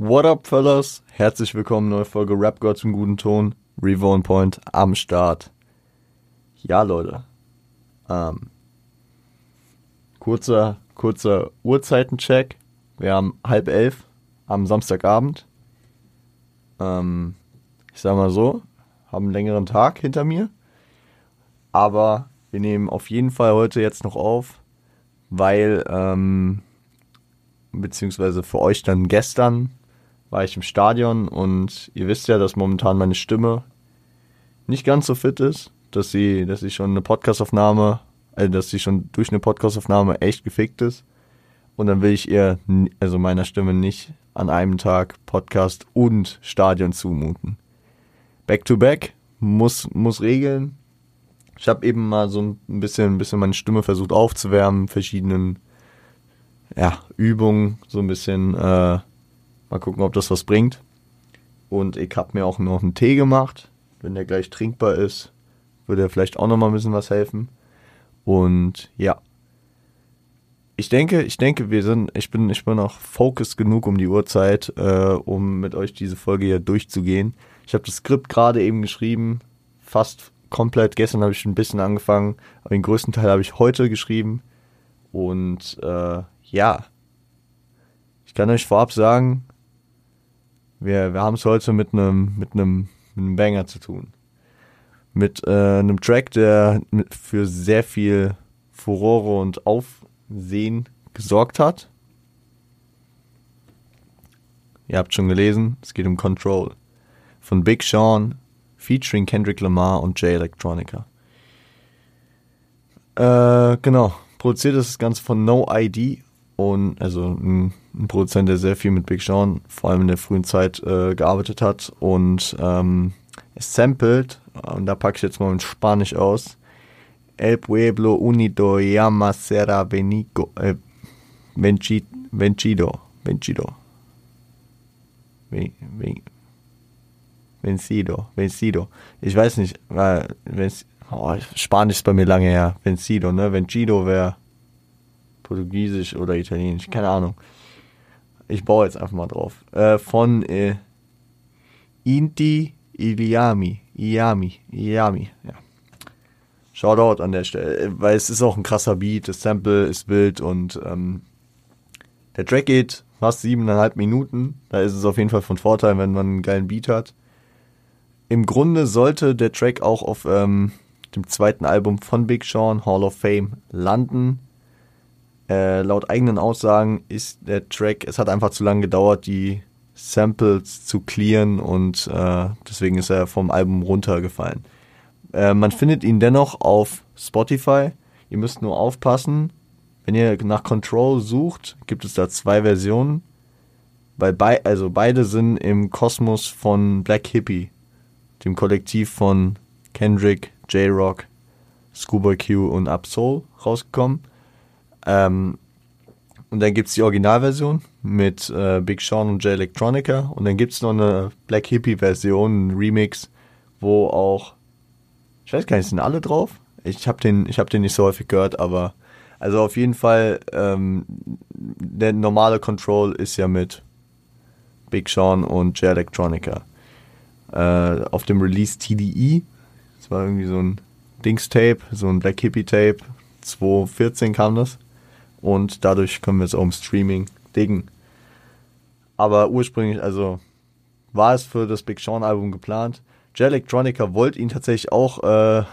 What up, fellas? Herzlich willkommen, neue Folge Rap God zum guten Ton. Reborn Point am Start. Ja, Leute. Ähm, kurzer, kurzer Uhrzeitencheck. Wir haben halb elf am Samstagabend. Ähm, ich sag mal so, haben einen längeren Tag hinter mir. Aber wir nehmen auf jeden Fall heute jetzt noch auf, weil, ähm, beziehungsweise für euch dann gestern war ich im Stadion und ihr wisst ja, dass momentan meine Stimme nicht ganz so fit ist, dass sie, dass sie schon eine Podcastaufnahme, äh, dass sie schon durch eine Podcastaufnahme echt gefickt ist. Und dann will ich ihr, also meiner Stimme nicht an einem Tag Podcast und Stadion zumuten. Back to back muss, muss regeln. Ich habe eben mal so ein bisschen, ein bisschen meine Stimme versucht aufzuwärmen, verschiedenen ja, Übungen, so ein bisschen äh, Mal gucken, ob das was bringt. Und ich habe mir auch noch einen Tee gemacht. Wenn der gleich trinkbar ist, würde er vielleicht auch noch mal ein bisschen was helfen. Und ja. Ich denke, ich denke, wir sind, ich bin, ich bin auch focused genug um die Uhrzeit, äh, um mit euch diese Folge hier durchzugehen. Ich habe das Skript gerade eben geschrieben, fast komplett. Gestern habe ich ein bisschen angefangen, aber den größten Teil habe ich heute geschrieben. Und äh, ja, ich kann euch vorab sagen, wir, wir haben es heute mit einem mit mit Banger zu tun. Mit äh, einem Track, der für sehr viel Furore und Aufsehen gesorgt hat. Ihr habt schon gelesen, es geht um Control. Von Big Sean, featuring Kendrick Lamar und Jay Electronica. Äh, genau. Produziert ist das Ganze von No ID und also ein, ein, Produzent, der sehr viel mit Big Sean, vor allem in der frühen Zeit, äh, gearbeitet hat und ähm, es sampled, und da packe ich jetzt mal in Spanisch aus, El pueblo unido llama será Benico, äh, vencido, vencido, vencido, vencido. Ich weiß nicht, weil, oh, Spanisch ist bei mir lange her, vencido, ne, vencido wäre Portugiesisch oder Italienisch, keine Ahnung. Ich baue jetzt einfach mal drauf. Äh, von äh, Inti Iliami. Iami. Iami, ja. Shoutout an der Stelle, äh, weil es ist auch ein krasser Beat, das Sample ist wild und ähm, der Track geht fast siebeneinhalb Minuten. Da ist es auf jeden Fall von Vorteil, wenn man einen geilen Beat hat. Im Grunde sollte der Track auch auf ähm, dem zweiten Album von Big Sean, Hall of Fame, landen. Äh, laut eigenen Aussagen ist der Track, es hat einfach zu lange gedauert, die Samples zu clearen und äh, deswegen ist er vom Album runtergefallen. Äh, man findet ihn dennoch auf Spotify. Ihr müsst nur aufpassen. Wenn ihr nach Control sucht, gibt es da zwei Versionen. Weil bei, also beide sind im Kosmos von Black Hippie, dem Kollektiv von Kendrick, J-Rock, Scuba Q und Absol rausgekommen. Ähm, und dann gibt es die Originalversion mit äh, Big Sean und Jay Electronica. Und dann gibt es noch eine Black Hippie-Version, ein Remix, wo auch, ich weiß gar nicht, sind alle drauf? Ich habe den, hab den nicht so häufig gehört, aber also auf jeden Fall, ähm, der normale Control ist ja mit Big Sean und Jay Electronica. Äh, auf dem Release TDE, das war irgendwie so ein Dings-Tape, so ein Black Hippie-Tape, 2014 kam das und dadurch können wir es auch im Streaming diggen. Aber ursprünglich, also war es für das Big Sean Album geplant. J Electronica wollte ihn tatsächlich auch äh,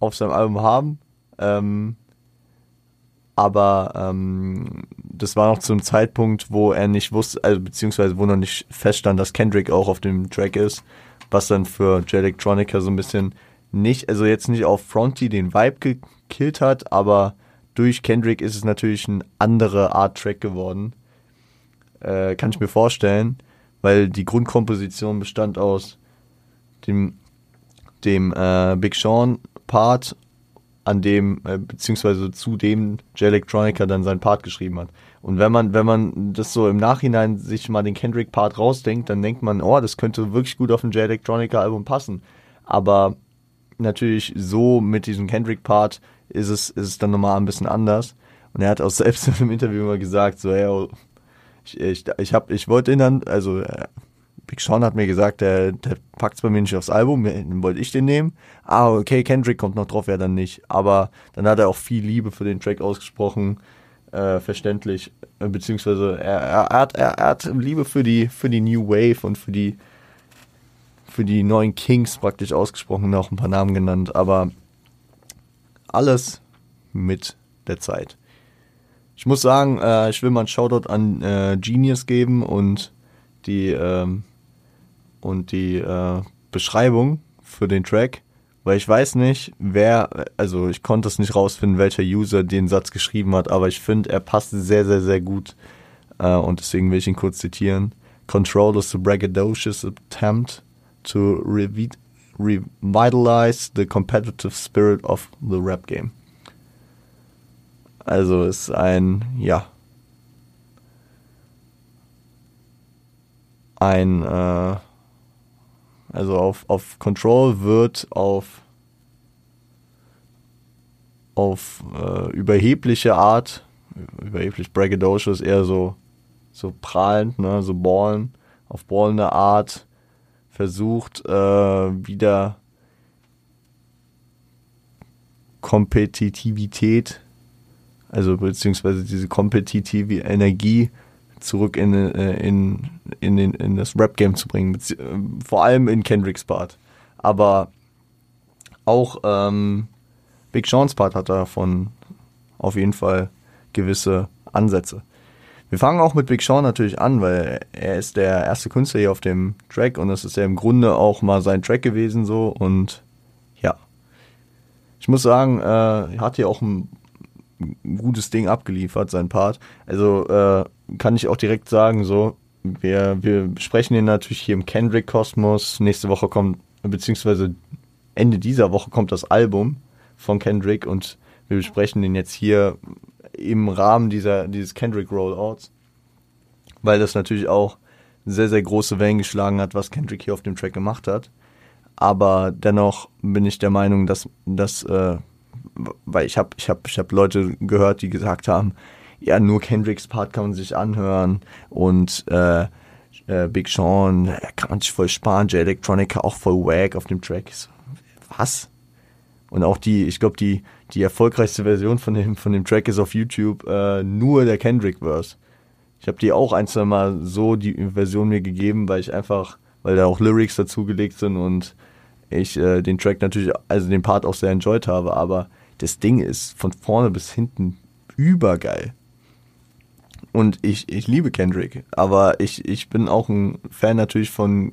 auf seinem Album haben. Ähm, aber ähm, das war noch zu einem Zeitpunkt, wo er nicht wusste, also beziehungsweise wo noch nicht feststand, dass Kendrick auch auf dem Track ist, was dann für J Electronica so ein bisschen nicht, also jetzt nicht auf Fronty den Vibe gekillt hat, aber durch Kendrick ist es natürlich eine andere Art Track geworden. Äh, kann ich mir vorstellen, weil die Grundkomposition bestand aus dem, dem äh, Big Sean Part, an dem, äh, beziehungsweise zu dem J Electronica dann seinen Part geschrieben hat. Und wenn man, wenn man das so im Nachhinein sich mal den Kendrick Part rausdenkt, dann denkt man, oh, das könnte wirklich gut auf ein J Electronica Album passen. Aber natürlich so mit diesem Kendrick Part ist es, ist es dann nochmal ein bisschen anders. Und er hat auch selbst in einem Interview mal gesagt, so, hey, Ich, ich, ich, hab, ich wollte ihn dann, also äh, Big Sean hat mir gesagt, der, der packt es bei mir nicht aufs Album, dann wollte ich den nehmen. Ah, okay, Kendrick kommt noch drauf, ja dann nicht. Aber dann hat er auch viel Liebe für den Track ausgesprochen, äh, verständlich. Äh, beziehungsweise er, er, er, hat, er, er hat Liebe für die, für die New Wave und für die, für die neuen Kings praktisch ausgesprochen, auch ein paar Namen genannt. Aber alles mit der Zeit. Ich muss sagen, äh, ich will mal einen Shoutout an äh, Genius geben und die, ähm, und die äh, Beschreibung für den Track, weil ich weiß nicht, wer, also ich konnte es nicht rausfinden, welcher User den Satz geschrieben hat, aber ich finde, er passt sehr, sehr, sehr gut äh, und deswegen will ich ihn kurz zitieren. Control is a braggadocious attempt to revitalize the competitive spirit of the rap game. Also ist ein, ja, ein, äh, also auf, auf Control wird auf, auf äh, überhebliche Art, überheblich braggadocious, eher so, so prahlend, ne, so ballen, auf ballende Art versucht, äh, wieder Kompetitivität, also beziehungsweise diese kompetitive Energie zurück in, äh, in, in, in, in das Rap-Game zu bringen. Äh, vor allem in Kendricks Part. Aber auch ähm, Big Sean's Part hat davon auf jeden Fall gewisse Ansätze. Wir fangen auch mit Big Sean natürlich an, weil er ist der erste Künstler hier auf dem Track und es ist ja im Grunde auch mal sein Track gewesen so und ja. Ich muss sagen, äh, er hat hier auch ein gutes Ding abgeliefert, sein Part. Also äh, kann ich auch direkt sagen, so, wir, wir besprechen den natürlich hier im Kendrick-Kosmos. Nächste Woche kommt, beziehungsweise Ende dieser Woche kommt das Album von Kendrick und wir besprechen den jetzt hier im Rahmen dieser, dieses Kendrick-Rollouts, weil das natürlich auch sehr, sehr große Wellen geschlagen hat, was Kendrick hier auf dem Track gemacht hat. Aber dennoch bin ich der Meinung, dass, dass äh, weil ich habe ich hab, ich hab Leute gehört, die gesagt haben, ja, nur Kendricks Part kann man sich anhören und äh, äh, Big Sean kann man sich voll sparen, J Electronica auch voll wack auf dem Track. Was? Und auch die, ich glaube, die, die erfolgreichste Version von dem, von dem Track ist auf YouTube äh, nur der Kendrick-Verse. Ich habe die auch ein, zwei Mal so die Version mir gegeben, weil ich einfach, weil da auch Lyrics dazugelegt sind und ich äh, den Track natürlich, also den Part auch sehr enjoyed habe, aber das Ding ist von vorne bis hinten übergeil. Und ich, ich liebe Kendrick, aber ich, ich bin auch ein Fan natürlich von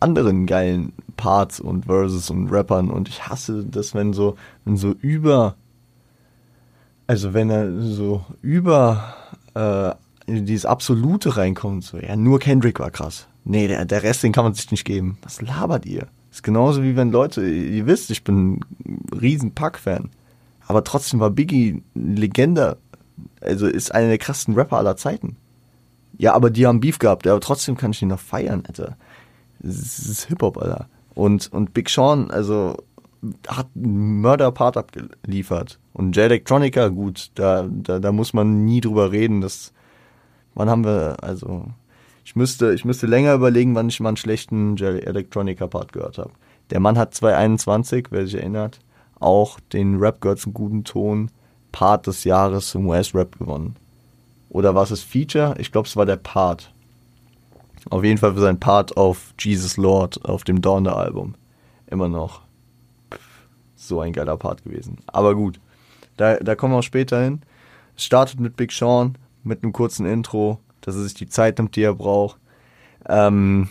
anderen geilen Parts und Verses und Rappern und ich hasse das, wenn so, wenn so über, also wenn er so über äh, dieses Absolute reinkommt, so, ja, nur Kendrick war krass. Nee, der, der Rest, den kann man sich nicht geben. Was labert ihr? ist genauso wie wenn Leute, ihr wisst, ich bin ein riesen Pack-Fan. Aber trotzdem war Biggie Legende. Also ist einer der krassesten Rapper aller Zeiten. Ja, aber die haben Beef gehabt, aber trotzdem kann ich ihn noch feiern, Alter. Das ist Hip-Hop, Alter. Und, und Big Sean, also, hat einen Mörder-Part abgeliefert. Und J Electronica, gut, da, da, da muss man nie drüber reden. Das, wann haben wir, also, ich müsste, ich müsste länger überlegen, wann ich mal einen schlechten J Electronica-Part gehört habe. Der Mann hat 221, wer sich erinnert, auch den Rap Girls einen guten Ton Part des Jahres im US-Rap gewonnen. Oder was ist Feature? Ich glaube, es war der Part. Auf jeden Fall für sein Part auf Jesus Lord auf dem Donner-Album. Immer noch. so ein geiler Part gewesen. Aber gut, da, da kommen wir auch später hin. Es startet mit Big Sean, mit einem kurzen Intro, dass er sich die Zeit nimmt, die er braucht. Ähm,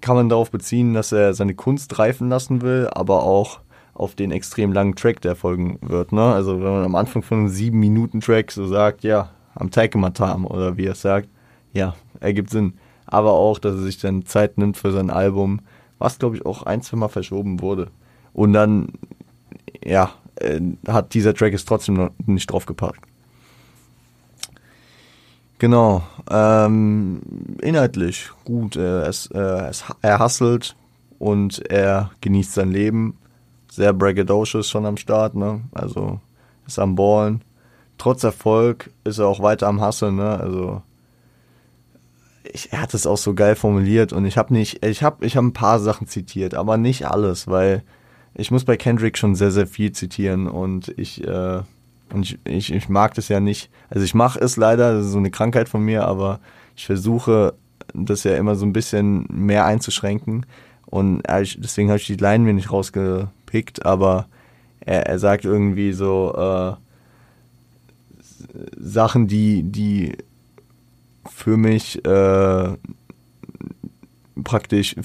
kann man darauf beziehen, dass er seine Kunst reifen lassen will, aber auch auf den extrem langen Track, der folgen wird. Ne? Also wenn man am Anfang von einem sieben Minuten Track so sagt, ja, am Taikematam oder wie er sagt, ja, ergibt Sinn. Aber auch, dass er sich dann Zeit nimmt für sein Album, was glaube ich auch ein, zwei Mal verschoben wurde. Und dann, ja, äh, hat dieser Track es trotzdem noch nicht draufgepackt. Genau. Ähm, inhaltlich gut. Er, ist, äh, er hustelt und er genießt sein Leben sehr braggadocious schon am Start, ne? Also ist am Ballen. Trotz Erfolg ist er auch weiter am Hustle, ne? Also ich, er hat es auch so geil formuliert und ich habe nicht, ich habe ich hab ein paar Sachen zitiert, aber nicht alles, weil ich muss bei Kendrick schon sehr, sehr viel zitieren und ich, äh, und ich, ich, ich mag das ja nicht. Also ich mache es leider, das ist so eine Krankheit von mir, aber ich versuche das ja immer so ein bisschen mehr einzuschränken. Und deswegen habe ich die Line mir nicht rausgepickt, aber er, er sagt irgendwie so äh, Sachen, die, die für mich äh, praktisch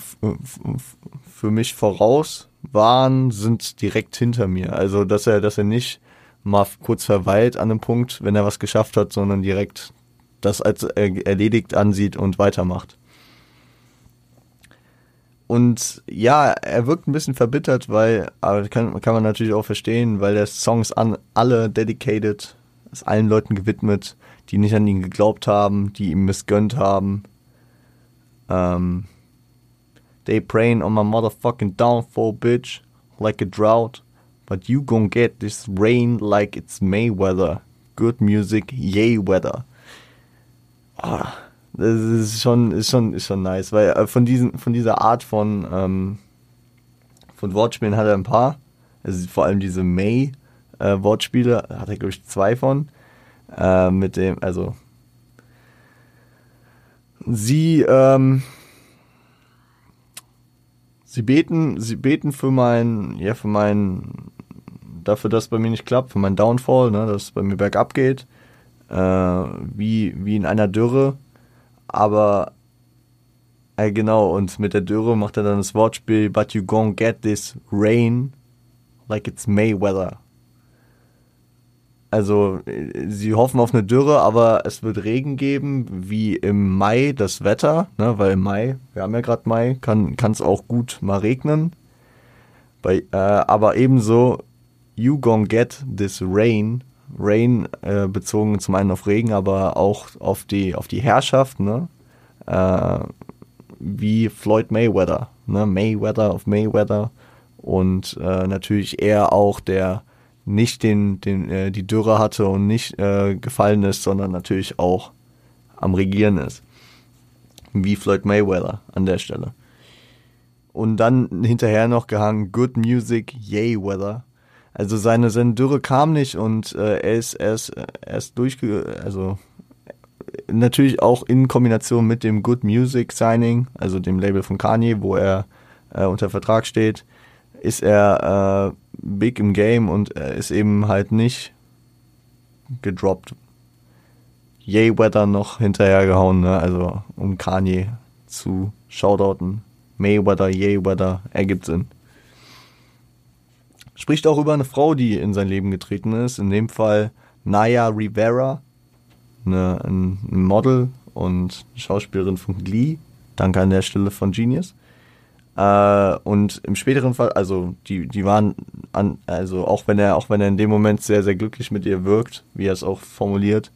für mich voraus waren, sind direkt hinter mir. Also dass er, dass er nicht mal kurz verweilt an einem Punkt, wenn er was geschafft hat, sondern direkt das als erledigt ansieht und weitermacht. Und ja, er wirkt ein bisschen verbittert, weil, aber kann, kann man natürlich auch verstehen, weil der Songs an alle dedicated, ist allen Leuten gewidmet, die nicht an ihn geglaubt haben, die ihm missgönnt haben. Um, they praying on my motherfucking downfall, bitch, like a drought. But you gon' get this rain like it's Mayweather. Good music, yay weather. Oh, das ist schon, ist schon, ist schon nice, weil äh, von diesen, von dieser Art von, ähm, von Wortspielen hat er ein paar. Also vor allem diese May äh, Wortspiele hat er glaube ich zwei von. Äh, mit dem, also sie, ähm, sie beten, sie beten für mein, ja, für mein, dafür, dass es bei mir nicht klappt, für meinen Downfall, ne, dass es bei mir bergab geht, äh, wie, wie in einer Dürre. Aber, äh, genau, und mit der Dürre macht er dann das Wortspiel, but you gon' get this rain like it's Mayweather. Also sie hoffen auf eine Dürre, aber es wird Regen geben, wie im Mai das Wetter, ne, weil im Mai, wir haben ja gerade Mai, kann es auch gut mal regnen. Bei, äh, aber ebenso, you gonna get this rain, Rain äh, bezogen zum einen auf Regen, aber auch auf die, auf die Herrschaft, ne? Äh, wie Floyd Mayweather, ne? Mayweather auf Mayweather und äh, natürlich er auch der nicht den, den, äh, die Dürre hatte und nicht äh, gefallen ist, sondern natürlich auch am Regieren ist. Wie Floyd Mayweather an der Stelle. Und dann hinterher noch gehangen, Good Music, Yay Weather. Also seine, seine Dürre kam nicht und äh, er ist erst, er ist durchge... Also natürlich auch in Kombination mit dem Good Music Signing, also dem Label von Kanye, wo er äh, unter Vertrag steht, ist er äh, big im Game und er ist eben halt nicht gedroppt. Yay Weather noch hinterhergehauen, ne? also um Kanye zu shoutouten. Mayweather, Yay Weather, ergibt Sinn. Spricht auch über eine Frau, die in sein Leben getreten ist, in dem Fall Naya Rivera, eine, ein Model und Schauspielerin von Glee. Danke an der Stelle von Genius. Äh, und im späteren Fall, also die, die waren an, also auch wenn er, auch wenn er in dem Moment sehr, sehr glücklich mit ihr wirkt, wie er es auch formuliert,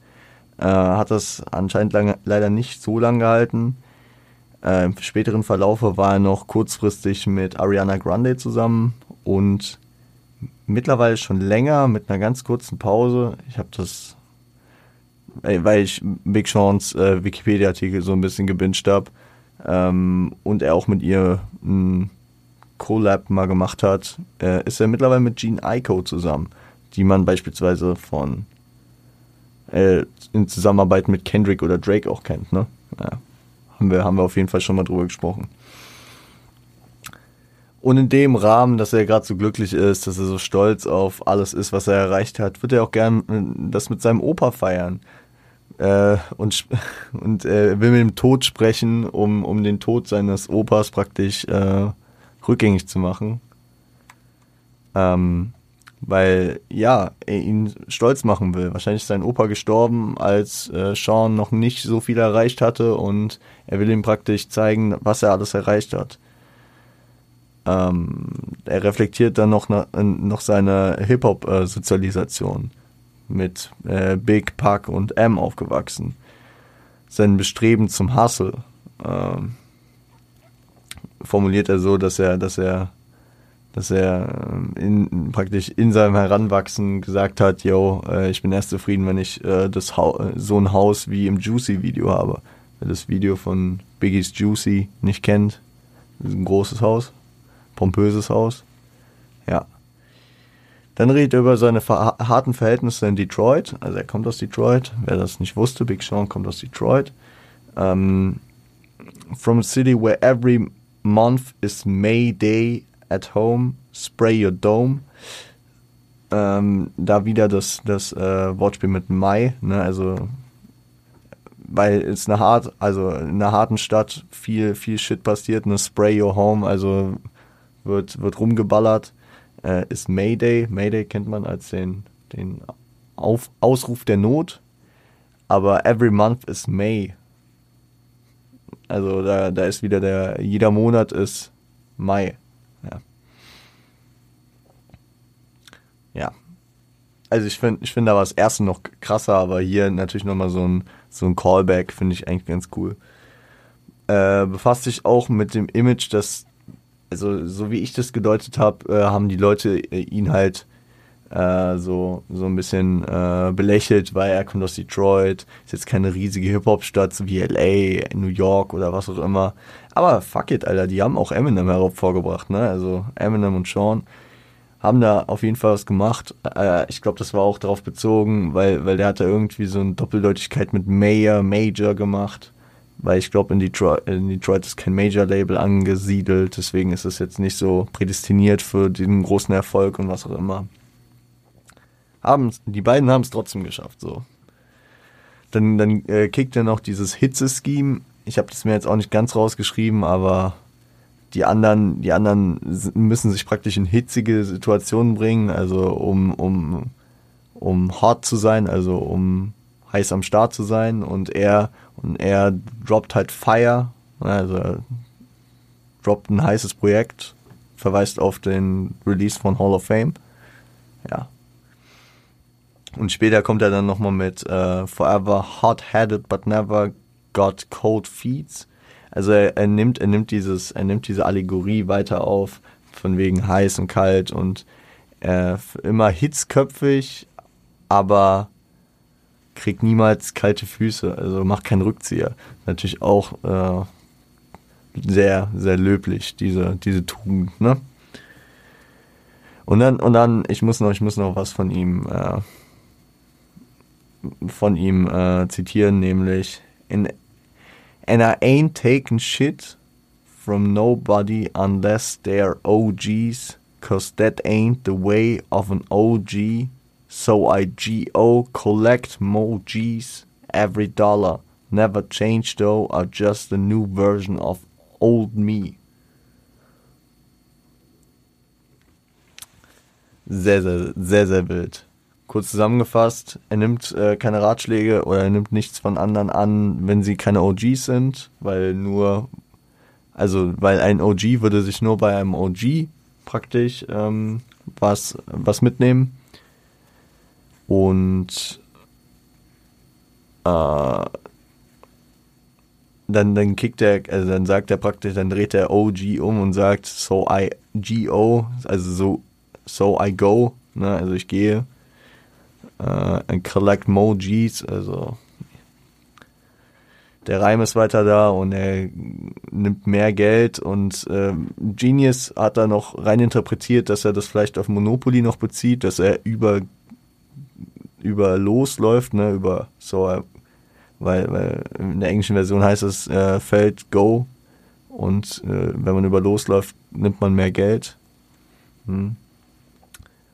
äh, hat das anscheinend lange, leider nicht so lange gehalten. Äh, Im späteren Verlaufe war er noch kurzfristig mit Ariana Grande zusammen und mittlerweile schon länger mit einer ganz kurzen Pause. Ich habe das, weil ich Big Sean's äh, Wikipedia-Artikel so ein bisschen gebinged habe, ähm, und er auch mit ihr ein Collab mal gemacht hat, äh, ist er mittlerweile mit Gene Ico zusammen, die man beispielsweise von äh, in Zusammenarbeit mit Kendrick oder Drake auch kennt, ne? Ja, haben wir, haben wir auf jeden Fall schon mal drüber gesprochen. Und in dem Rahmen, dass er gerade so glücklich ist, dass er so stolz auf alles ist, was er erreicht hat, wird er auch gern äh, das mit seinem Opa feiern äh, und, und äh, will mit dem Tod sprechen, um, um den Tod seines Opas praktisch äh, rückgängig zu machen. Ähm, weil, ja, er ihn stolz machen will. Wahrscheinlich ist sein Opa gestorben, als äh, Sean noch nicht so viel erreicht hatte und er will ihm praktisch zeigen, was er alles erreicht hat. Ähm, er reflektiert dann noch, noch seine Hip-Hop-Sozialisation. Äh, mit äh, Big, Puck und M aufgewachsen. Sein Bestreben zum Hustle ähm, formuliert er so, dass er, dass er, dass er ähm, in, praktisch in seinem Heranwachsen gesagt hat, yo, äh, ich bin erst zufrieden, wenn ich äh, das so ein Haus wie im Juicy-Video habe. wer das Video von Biggie's Juicy nicht kennt. Ist ein großes Haus, pompöses Haus. Ja. Dann redet er über seine harten Verhältnisse in Detroit. Also er kommt aus Detroit. Wer das nicht wusste, Big Sean kommt aus Detroit. Um, ähm, from a city where every month is May Day at home, spray your dome. Ähm, da wieder das, das äh, Wortspiel mit Mai, ne? also weil es eine hart, also in einer harten Stadt viel, viel Shit passiert, ne Spray Your Home, also wird, wird rumgeballert, äh, ist Mayday. Mayday kennt man als den, den Auf, Ausruf der Not, aber every month is May. Also da, da ist wieder der, jeder Monat ist Mai. Ja. Ja. Also ich finde, ich finde da war das erste noch krasser, aber hier natürlich nochmal so ein so ein Callback finde ich eigentlich ganz cool. Äh, befasst sich auch mit dem Image, dass, also so wie ich das gedeutet habe, äh, haben die Leute äh, ihn halt äh, so, so ein bisschen äh, belächelt, weil er kommt aus Detroit, ist jetzt keine riesige Hip-Hop-Stadt so wie LA, New York oder was auch immer. Aber fuck it, Alter, die haben auch Eminem hervorgebracht, ne? Also Eminem und Sean haben da auf jeden Fall was gemacht. Äh, ich glaube, das war auch darauf bezogen, weil, weil der hat da irgendwie so eine Doppeldeutigkeit mit Mayor, Major gemacht. Weil ich glaube, in Detroit, in Detroit ist kein Major-Label angesiedelt, deswegen ist es jetzt nicht so prädestiniert für den großen Erfolg und was auch immer. Haben, die beiden haben es trotzdem geschafft, so. Dann, dann äh, kickt er noch dieses Hitze-Scheme. Ich habe das mir jetzt auch nicht ganz rausgeschrieben, aber die anderen, die anderen müssen sich praktisch in hitzige Situationen bringen, also um, um, um hot zu sein, also um heiß am Start zu sein und er, und er droppt halt Fire, also er droppt ein heißes Projekt, verweist auf den Release von Hall of Fame. Ja. Und später kommt er dann nochmal mit äh, Forever Hot-Headed but never got cold feet. Also er, er, nimmt, er nimmt dieses, er nimmt diese Allegorie weiter auf, von wegen heiß und kalt und äh, immer hitzköpfig, aber kriegt niemals kalte Füße, also macht keinen Rückzieher. Natürlich auch äh, sehr, sehr löblich, diese, diese Tugend, ne? Und dann, und dann, ich muss noch, ich muss noch was von ihm, äh, von ihm äh, zitieren, nämlich in And I ain't taking shit from nobody unless they're OGs, cause that ain't the way of an OG. So I GO collect more G's every dollar. Never change though, are just a new version of old me. Sehr, sehr, sehr, sehr wild. Kurz zusammengefasst, er nimmt äh, keine Ratschläge oder er nimmt nichts von anderen an, wenn sie keine OGs sind, weil nur, also weil ein OG würde sich nur bei einem OG praktisch ähm, was, was mitnehmen. Und äh, dann, dann kickt er, also dann sagt er praktisch, dann dreht er OG um und sagt, so I go, also so, so I go, ne, also ich gehe äh, Collect Mojis, also der Reim ist weiter da und er nimmt mehr Geld und äh, Genius hat da noch rein interpretiert, dass er das vielleicht auf Monopoly noch bezieht, dass er über über losläuft, ne, über so, weil, weil in der englischen Version heißt es äh, Feld Go und äh, wenn man über losläuft, nimmt man mehr Geld. Hm.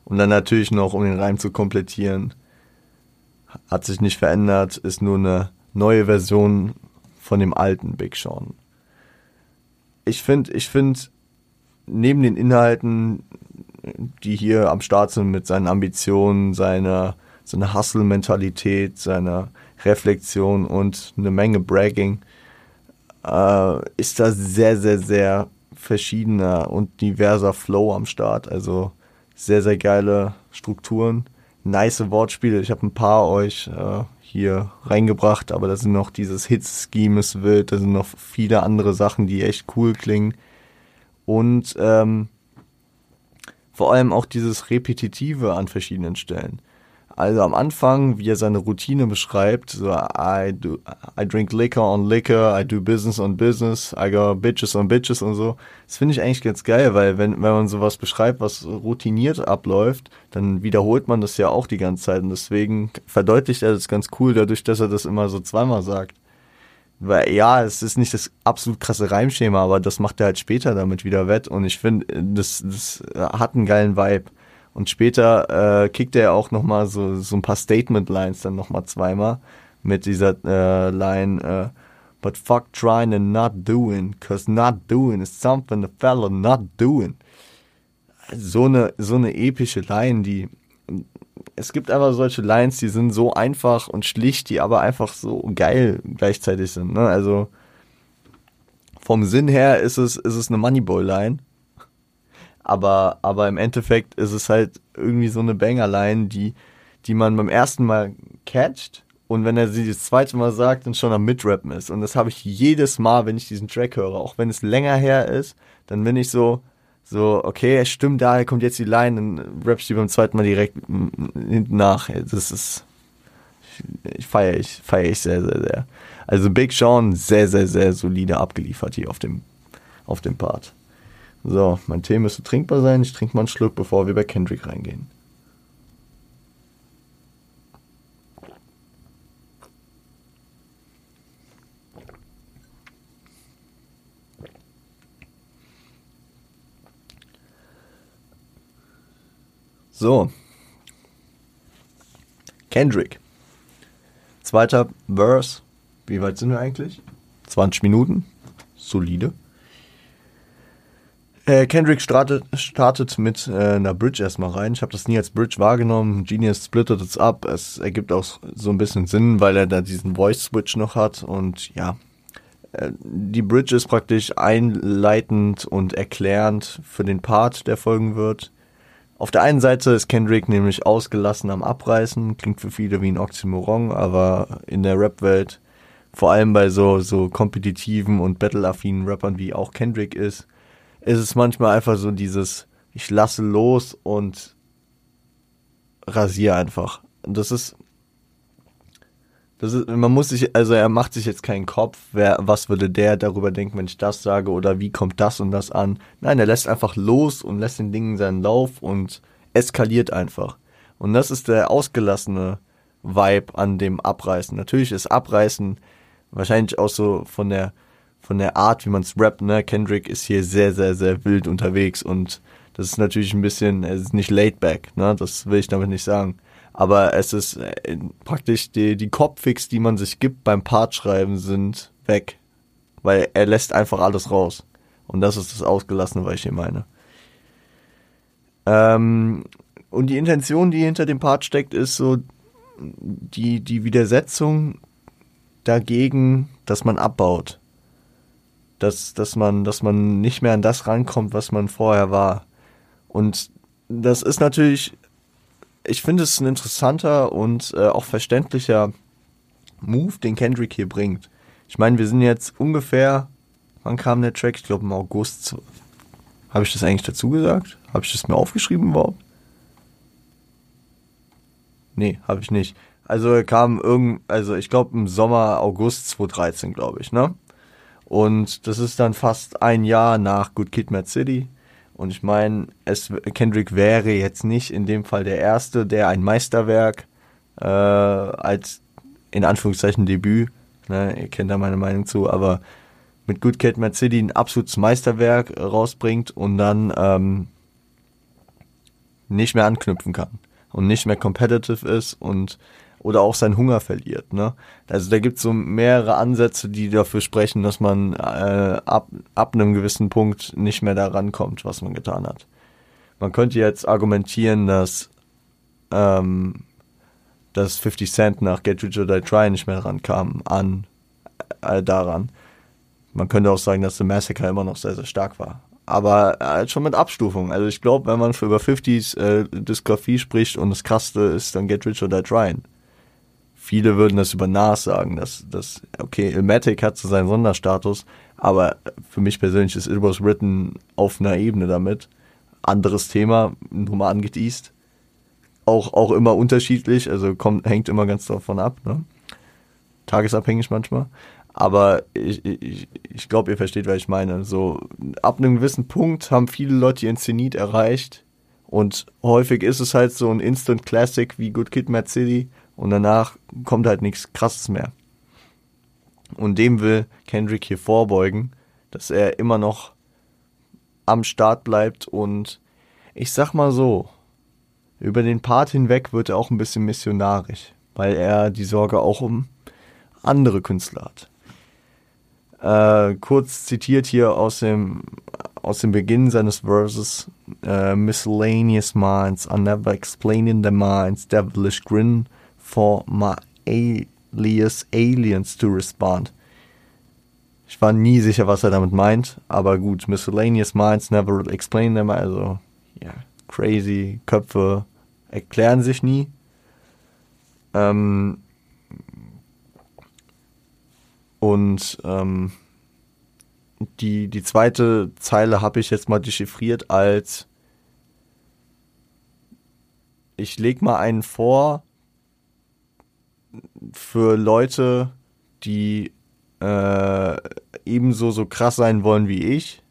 Und dann natürlich noch, um den Reim zu komplettieren, hat sich nicht verändert, ist nur eine neue Version von dem alten Big Sean. Ich finde, ich finde, neben den Inhalten, die hier am Start sind mit seinen Ambitionen, seiner, seiner Hustle-Mentalität, seiner Reflexion und eine Menge Bragging, äh, ist da sehr, sehr, sehr verschiedener und diverser Flow am Start. Also sehr, sehr geile Strukturen nice Wortspiele. Ich habe ein paar euch äh, hier reingebracht, aber da sind noch dieses Hit-Scheme ist wild, da sind noch viele andere Sachen, die echt cool klingen. Und ähm, vor allem auch dieses Repetitive an verschiedenen Stellen. Also am Anfang, wie er seine Routine beschreibt, so I do, I drink liquor on liquor, I do business on business, I go bitches on bitches und so. Das finde ich eigentlich ganz geil, weil wenn, wenn man sowas beschreibt, was routiniert abläuft, dann wiederholt man das ja auch die ganze Zeit und deswegen verdeutlicht er das ganz cool, dadurch, dass er das immer so zweimal sagt. Weil ja, es ist nicht das absolut krasse Reimschema, aber das macht er halt später damit wieder wett und ich finde, das, das hat einen geilen Vibe. Und später äh, kickt er auch nochmal so, so ein paar Statement-Lines dann nochmal zweimal mit dieser äh, Line, äh, but fuck trying and not doing, cause not doing is something the fella not doing. So eine, so eine epische Line, die, es gibt einfach solche Lines, die sind so einfach und schlicht, die aber einfach so geil gleichzeitig sind, ne? Also, vom Sinn her ist es, ist es eine Moneyboy-Line aber, aber im Endeffekt ist es halt irgendwie so eine Bangerline, die, die man beim ersten Mal catcht und wenn er sie das zweite Mal sagt, dann schon am Mitrappen ist. Und das habe ich jedes Mal, wenn ich diesen Track höre, auch wenn es länger her ist, dann bin ich so, so, okay, stimmt, da kommt jetzt die Line, dann rappst du beim zweiten Mal direkt hinten nach. Das ist, ich, feiere ich, feiere ich sehr, sehr, sehr. Also Big Sean sehr, sehr, sehr solide abgeliefert hier auf dem, auf dem Part. So, mein Tee müsste trinkbar sein. Ich trinke mal einen Schluck, bevor wir bei Kendrick reingehen. So. Kendrick. Zweiter Verse. Wie weit sind wir eigentlich? 20 Minuten. Solide. Äh, Kendrick startet, startet mit äh, einer Bridge erstmal rein. Ich habe das nie als Bridge wahrgenommen. Genius splittet es ab. Es ergibt auch so ein bisschen Sinn, weil er da diesen Voice-Switch noch hat. Und ja, äh, die Bridge ist praktisch einleitend und erklärend für den Part, der folgen wird. Auf der einen Seite ist Kendrick nämlich ausgelassen am Abreißen, klingt für viele wie ein Oxymoron, aber in der Rap-Welt, vor allem bei so, so kompetitiven und battle-affinen Rappern wie auch Kendrick ist, ist es manchmal einfach so dieses, ich lasse los und rasiere einfach. Und das ist, das ist, man muss sich, also er macht sich jetzt keinen Kopf, wer, was würde der darüber denken, wenn ich das sage oder wie kommt das und das an. Nein, er lässt einfach los und lässt den Dingen seinen Lauf und eskaliert einfach. Und das ist der ausgelassene Vibe an dem Abreißen. Natürlich ist Abreißen wahrscheinlich auch so von der von der Art, wie man es rappt, ne? Kendrick ist hier sehr, sehr, sehr wild unterwegs und das ist natürlich ein bisschen, es ist nicht laid back, ne? Das will ich damit nicht sagen. Aber es ist äh, praktisch die, die Kopfix, die man sich gibt beim Partschreiben, sind weg. Weil er lässt einfach alles raus. Und das ist das Ausgelassene, was ich hier meine. Ähm, und die Intention, die hinter dem Part steckt, ist so die, die Widersetzung dagegen, dass man abbaut dass, dass man, dass man nicht mehr an das rankommt, was man vorher war. Und das ist natürlich, ich finde es ein interessanter und äh, auch verständlicher Move, den Kendrick hier bringt. Ich meine, wir sind jetzt ungefähr, wann kam der Track? Ich glaube im August. Habe ich das eigentlich dazu gesagt? Habe ich das mir aufgeschrieben überhaupt? Nee, habe ich nicht. Also kam irgend, also ich glaube im Sommer, August 2013, glaube ich, ne? Und das ist dann fast ein Jahr nach Good Kid, Mad City. Und ich meine, Kendrick wäre jetzt nicht in dem Fall der Erste, der ein Meisterwerk äh, als in Anführungszeichen Debüt, ne, ihr kennt da meine Meinung zu, aber mit Good Kid, Mad City ein absolutes Meisterwerk rausbringt und dann ähm, nicht mehr anknüpfen kann und nicht mehr competitive ist und oder auch seinen Hunger verliert. Ne? Also da gibt es so mehrere Ansätze, die dafür sprechen, dass man äh, ab, ab einem gewissen Punkt nicht mehr daran kommt, was man getan hat. Man könnte jetzt argumentieren, dass, ähm, dass 50 Cent nach Get Rich or Die Try nicht mehr rankam an äh, daran. Man könnte auch sagen, dass The Massacre immer noch sehr, sehr stark war. Aber halt schon mit Abstufung. Also ich glaube, wenn man für über 50s äh, Diskografie spricht und das Krasseste ist dann Get Rich or Die Tryin', Viele würden das über Nas sagen, dass, dass okay, Ilmatic hat so seinen Sonderstatus, aber für mich persönlich ist It Was Written auf einer Ebene damit. Anderes Thema, nur mal angeteased. auch, auch immer unterschiedlich, also kommt, hängt immer ganz davon ab, ne? Tagesabhängig manchmal. Aber ich, ich, ich glaube, ihr versteht, was ich meine. So, ab einem gewissen Punkt haben viele Leute ihren Zenit erreicht. Und häufig ist es halt so ein Instant Classic wie Good Kid, Mad City. Und danach kommt halt nichts Krasses mehr. Und dem will Kendrick hier vorbeugen, dass er immer noch am Start bleibt. Und ich sag mal so, über den Part hinweg wird er auch ein bisschen missionarisch, weil er die Sorge auch um andere Künstler hat. Äh, kurz zitiert hier aus dem, aus dem Beginn seines Verses, uh, Miscellaneous minds are never explaining their minds, devilish grin for my alias aliens to respond. Ich war nie sicher, was er damit meint, aber gut, Miscellaneous minds never explain them, also, ja, crazy Köpfe erklären sich nie. Ähm, und ähm, die, die zweite Zeile habe ich jetzt mal dechiffriert als ich leg mal einen vor für Leute, die äh, ebenso so krass sein wollen wie ich,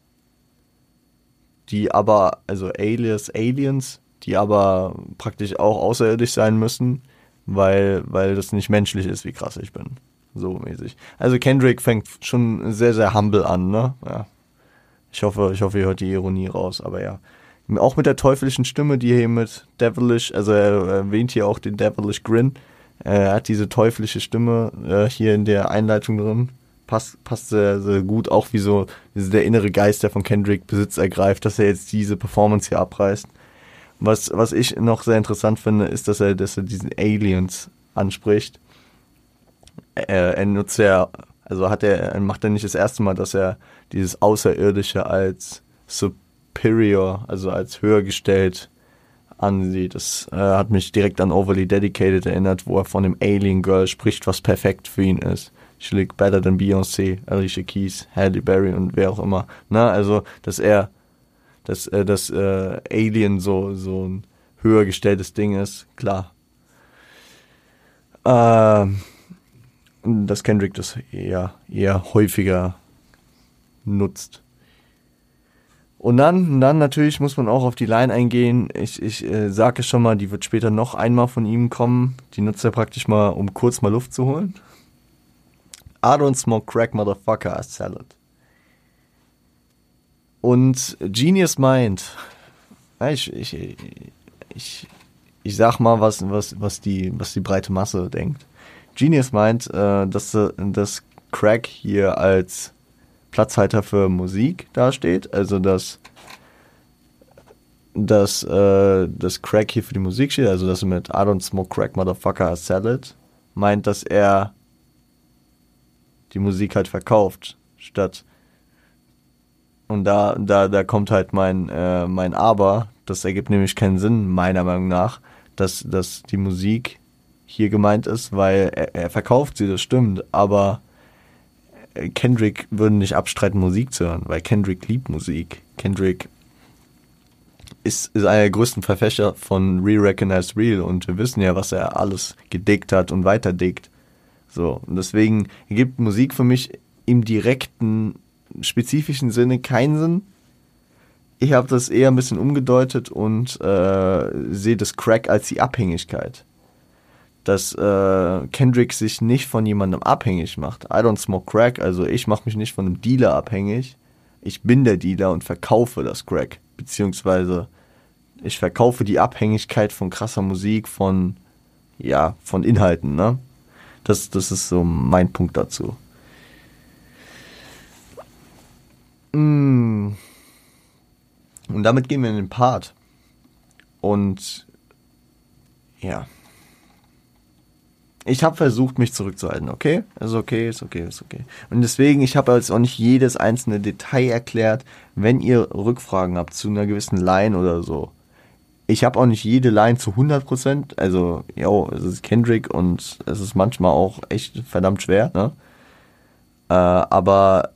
die aber, also Alias, Aliens, die aber praktisch auch außerirdisch sein müssen, weil, weil das nicht menschlich ist, wie krass ich bin so mäßig. Also Kendrick fängt schon sehr, sehr humble an, ne? Ja. Ich hoffe, ich hoffe, ihr hört die Ironie raus, aber ja. Auch mit der teuflischen Stimme, die hier mit Devilish, also er erwähnt hier auch den Devilish Grin. Er hat diese teuflische Stimme äh, hier in der Einleitung drin. Passt, passt sehr, sehr gut, auch wie so der innere Geist, der von Kendrick Besitz ergreift, dass er jetzt diese Performance hier abreißt. Was, was ich noch sehr interessant finde, ist, dass er, dass er diesen Aliens anspricht er, er nutzt ja, also hat er, macht er nicht das erste Mal, dass er dieses Außerirdische als superior, also als höher gestellt ansieht. Das äh, hat mich direkt an Overly Dedicated erinnert, wo er von dem Alien Girl spricht, was perfekt für ihn ist. She look better than Beyoncé, Alicia Keys, Halle Berry und wer auch immer. Na, also, dass er, dass, äh, dass äh, Alien so, so ein höher gestelltes Ding ist, klar. Ähm, dass Kendrick das eher, eher häufiger nutzt. Und dann, dann natürlich muss man auch auf die Line eingehen. Ich, ich äh, sage schon mal, die wird später noch einmal von ihm kommen. Die nutzt er praktisch mal, um kurz mal Luft zu holen. I don't smoke crack, motherfucker, I sell it. Und Genius meint, ich, ich, ich, ich sag mal, was, was, was, die, was die breite Masse denkt. Genius meint, äh, dass das Crack hier als Platzhalter für Musik dasteht, also dass dass äh, das Crack hier für die Musik steht, also dass er mit I don't smoke crack, motherfucker, I sell it, meint, dass er die Musik halt verkauft, statt und da, da, da kommt halt mein, äh, mein Aber, das ergibt nämlich keinen Sinn, meiner Meinung nach, dass, dass die Musik hier gemeint ist, weil er, er verkauft sie, das stimmt, aber Kendrick würde nicht abstreiten, Musik zu hören, weil Kendrick liebt Musik. Kendrick ist, ist einer der größten Verfechter von Re-Recognized Real und wir wissen ja, was er alles gedickt hat und weiterdickt. So, und deswegen gibt Musik für mich im direkten, spezifischen Sinne keinen Sinn. Ich habe das eher ein bisschen umgedeutet und äh, sehe das Crack als die Abhängigkeit dass äh, Kendrick sich nicht von jemandem abhängig macht. I don't smoke crack, also ich mache mich nicht von einem Dealer abhängig. Ich bin der Dealer und verkaufe das Crack. Beziehungsweise ich verkaufe die Abhängigkeit von krasser Musik, von, ja, von Inhalten, ne? Das, das ist so mein Punkt dazu. Mm. Und damit gehen wir in den Part. Und ja ich habe versucht, mich zurückzuhalten, okay? Ist okay, ist okay, ist okay. Und deswegen, ich habe jetzt auch nicht jedes einzelne Detail erklärt. Wenn ihr Rückfragen habt zu einer gewissen Line oder so, ich habe auch nicht jede Line zu 100%. Also, jo, es ist Kendrick und es ist manchmal auch echt verdammt schwer, ne? Äh, aber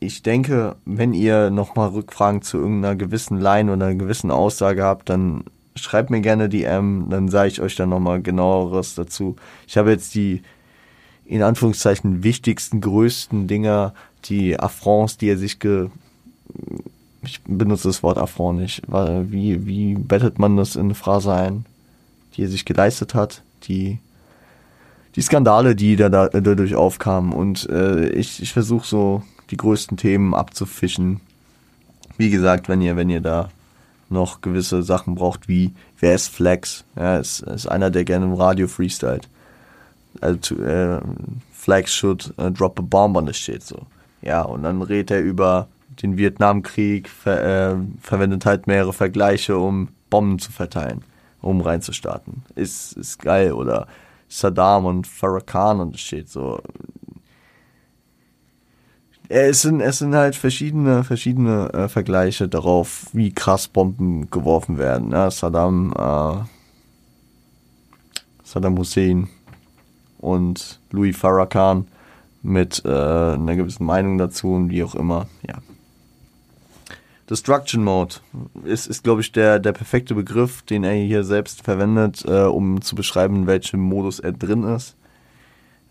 ich denke, wenn ihr nochmal Rückfragen zu irgendeiner gewissen Line oder einer gewissen Aussage habt, dann schreibt mir gerne DM, dann sage ich euch dann nochmal genaueres dazu. Ich habe jetzt die in Anführungszeichen wichtigsten, größten Dinger, die Affronts, die er sich ge ich benutze das Wort Affront nicht. Wie, wie bettet man das in eine Phrase ein, die er sich geleistet hat, die die Skandale, die da, da dadurch aufkamen. Und äh, ich, ich versuche so die größten Themen abzufischen. Wie gesagt, wenn ihr, wenn ihr da noch gewisse Sachen braucht, wie wer ist Flex? Ja, ist, ist einer, der gerne im Radio freestylt. Also äh, Flex should uh, drop a bomb on the shit so. Ja, und dann redet er über den Vietnamkrieg, ver, äh, verwendet halt mehrere Vergleiche, um Bomben zu verteilen, um reinzustarten. Ist, ist geil. Oder Saddam und Farrakhan und shit, so. Es sind, es sind halt verschiedene, verschiedene äh, Vergleiche darauf, wie krass Bomben geworfen werden. Ja, Saddam, äh, Saddam Hussein und Louis Farrakhan mit äh, einer gewissen Meinung dazu und wie auch immer. Ja, Destruction Mode ist, ist glaube ich, der, der perfekte Begriff, den er hier selbst verwendet, äh, um zu beschreiben, in welchem Modus er drin ist.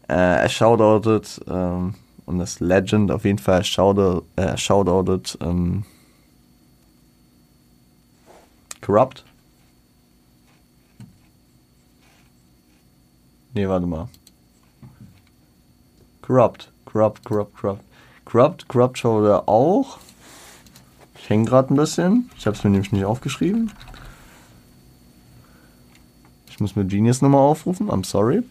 Äh, er shoutoutet, ähm, und das Legend auf jeden Fall, äh, shoutoutet, ähm, Corrupt. Nee, warte mal. Corrupt, Corrupt, Corrupt, Corrupt. Corrupt, Corrupt schaut er auch. Ich hänge gerade ein bisschen. Ich habe es mir nämlich nicht aufgeschrieben. Ich muss mir Genius nochmal aufrufen. I'm sorry.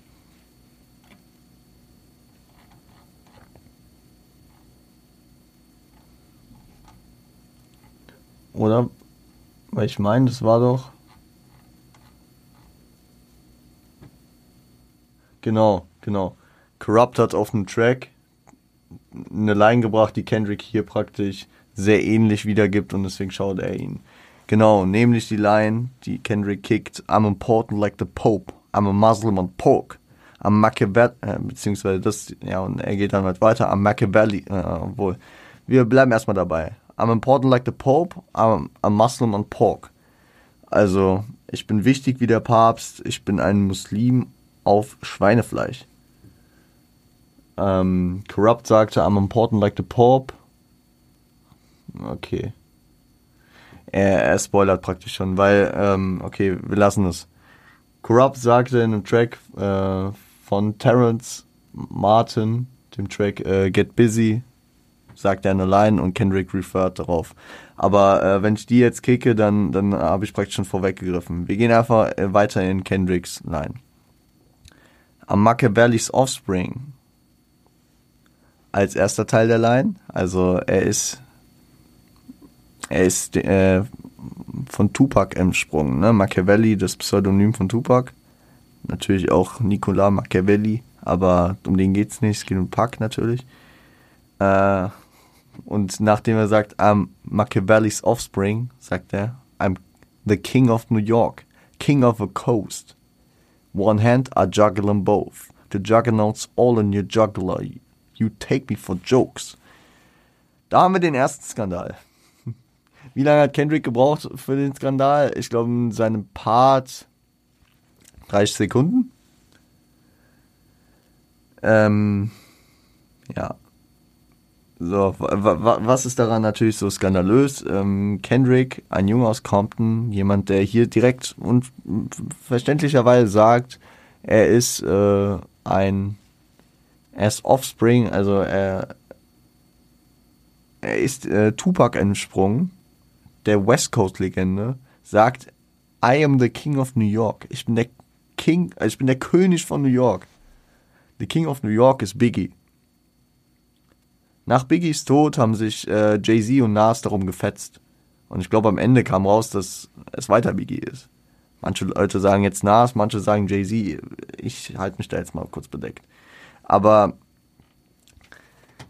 Oder? Weil ich meine, das war doch. Genau, genau. Corrupt hat auf dem Track eine Line gebracht, die Kendrick hier praktisch sehr ähnlich wiedergibt und deswegen schaut er ihn. Genau, nämlich die Line, die Kendrick kickt, I'm important like the Pope, I'm a Muslim on pork, I'm Machiavelli, äh, beziehungsweise das, ja, und er geht dann halt weiter, I'm Machiavelli, äh, obwohl, wir bleiben erstmal dabei. I'm important like the Pope, I'm a Muslim on pork. Also, ich bin wichtig wie der Papst, ich bin ein Muslim auf Schweinefleisch. Ähm, Corrupt sagte, I'm important like the Pope, Okay. Er, er spoilert praktisch schon, weil, ähm, okay, wir lassen es. Corrupt sagte in einem Track äh, von Terrence Martin, dem Track äh, Get Busy, sagt er eine Line und Kendrick refert darauf. Aber äh, wenn ich die jetzt kicke, dann, dann habe ich praktisch schon vorweggegriffen. Wir gehen einfach äh, weiter in Kendricks Line. Am Machiavellis Offspring als erster Teil der Line. Also er ist er ist äh, von Tupac entsprungen, ne? Machiavelli, das Pseudonym von Tupac. Natürlich auch Nicolas Machiavelli, aber um den geht's nicht, es geht um Pac natürlich. Äh, und nachdem er sagt, I'm Machiavellis Offspring, sagt er, I'm the King of New York, King of a Coast. One hand, I juggle them both. The juggernauts all in your juggler. You take me for jokes. Da haben wir den ersten Skandal. Wie lange hat Kendrick gebraucht für den Skandal? Ich glaube, in seinem Part 30 Sekunden. Ähm, ja. So, was ist daran natürlich so skandalös? Ähm, Kendrick, ein Junge aus Compton, jemand, der hier direkt und verständlicherweise sagt, er ist äh, ein, er ist Offspring, also er, er ist äh, Tupac entsprungen der West Coast-Legende, sagt, I am the King of New York. Ich bin der King, also ich bin der König von New York. The King of New York ist Biggie. Nach Biggies Tod haben sich äh, Jay-Z und Nas darum gefetzt. Und ich glaube, am Ende kam raus, dass es weiter Biggie ist. Manche Leute sagen jetzt Nas, manche sagen Jay-Z. Ich halte mich da jetzt mal kurz bedeckt. Aber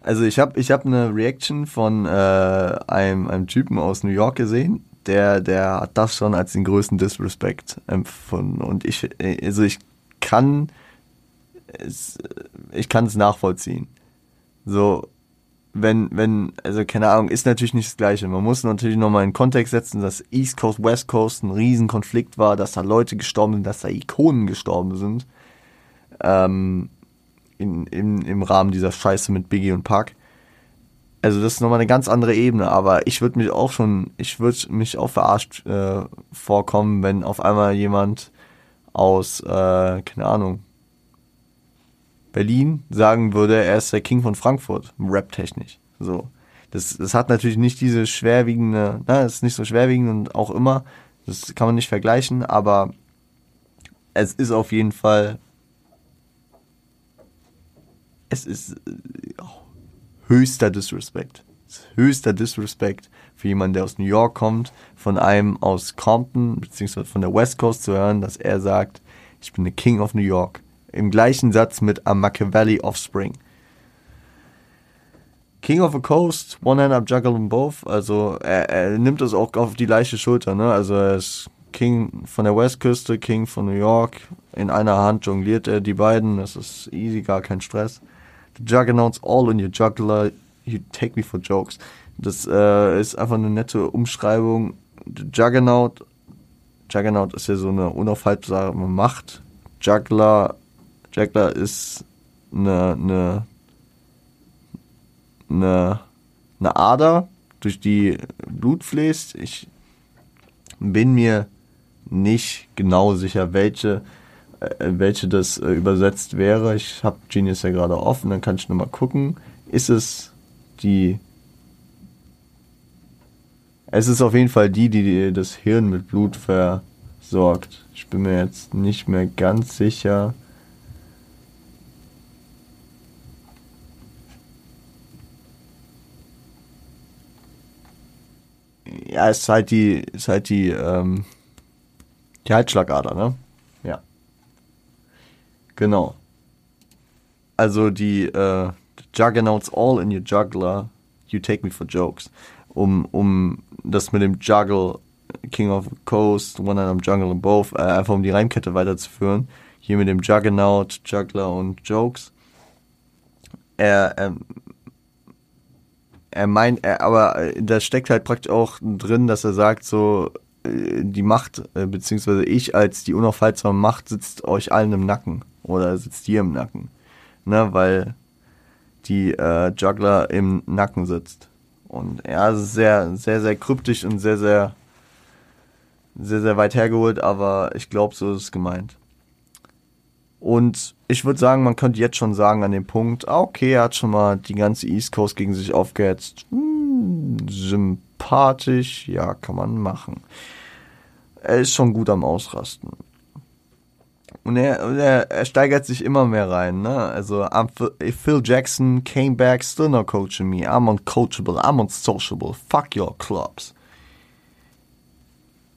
also ich habe ich hab eine Reaction von äh, einem, einem Typen aus New York gesehen, der, der hat das schon als den größten Disrespect empfunden. Und ich, also ich kann es, ich kann es nachvollziehen. So, wenn, wenn, also keine Ahnung, ist natürlich nicht das Gleiche. Man muss natürlich nochmal in Kontext setzen, dass East Coast, West Coast ein Riesenkonflikt war, dass da Leute gestorben sind, dass da Ikonen gestorben sind. Ähm, in, in, im Rahmen dieser Scheiße mit Biggie und Park. Also das ist nochmal eine ganz andere Ebene, aber ich würde mich auch schon, ich würde mich auch verarscht äh, vorkommen, wenn auf einmal jemand aus, äh, keine Ahnung, Berlin sagen würde, er ist der King von Frankfurt, rap-technisch. So. Das, das hat natürlich nicht diese schwerwiegende, na, ist nicht so schwerwiegend und auch immer, das kann man nicht vergleichen, aber es ist auf jeden Fall, es ist oh, höchster Disrespect. Höchster Disrespect für jemanden, der aus New York kommt, von einem aus Compton, beziehungsweise von der West Coast zu hören, dass er sagt, ich bin der King of New York im gleichen Satz mit A Machiavelli Offspring. King of the Coast, One Hand Up Juggle them Both, also er, er nimmt es auch auf die leichte Schulter, ne? Also er ist King von der Westküste, King von New York. In einer Hand jongliert er die beiden, das ist easy, gar kein Stress. The Juggernauts all in your juggler, you take me for jokes. Das äh, ist einfach eine nette Umschreibung. The Juggernaut, Juggernaut ist ja so eine unaufhaltsame Macht. Juggler Jackler ist eine, eine, eine, eine Ader, durch die Blut fließt. Ich bin mir nicht genau sicher, welche, äh, welche das äh, übersetzt wäre. Ich habe Genius ja gerade offen, dann kann ich nochmal gucken. Ist es die. Es ist auf jeden Fall die, die das Hirn mit Blut versorgt. Ich bin mir jetzt nicht mehr ganz sicher. Ja, ist halt die, ist halt die, ähm, die Halsschlagader, ne? Ja. Genau. Also die, äh, Juggernauts all in your juggler, you take me for jokes. Um, um das mit dem Juggle, King of the Coast, One I'm Jungle and Both, äh, einfach um die Reimkette weiterzuführen. Hier mit dem Juggernaut, Juggler und Jokes. Er, ähm, er meint, er, aber äh, da steckt halt praktisch auch drin, dass er sagt, so, äh, die Macht, äh, beziehungsweise ich als die unaufhaltsame Macht sitzt euch allen im Nacken. Oder sitzt dir im Nacken. Ne, weil die äh, Juggler im Nacken sitzt. Und ja, sehr, sehr, sehr kryptisch und sehr, sehr, sehr, sehr weit hergeholt, aber ich glaube, so ist es gemeint. Und ich würde sagen, man könnte jetzt schon sagen an dem Punkt, ah, okay, er hat schon mal die ganze East Coast gegen sich aufgehetzt. Hm, sympathisch, ja, kann man machen. Er ist schon gut am Ausrasten. Und er, er, er steigert sich immer mehr rein, ne? Also, I'm Phil Jackson came back, still not coaching me. I'm uncoachable, I'm unsociable. Fuck your clubs.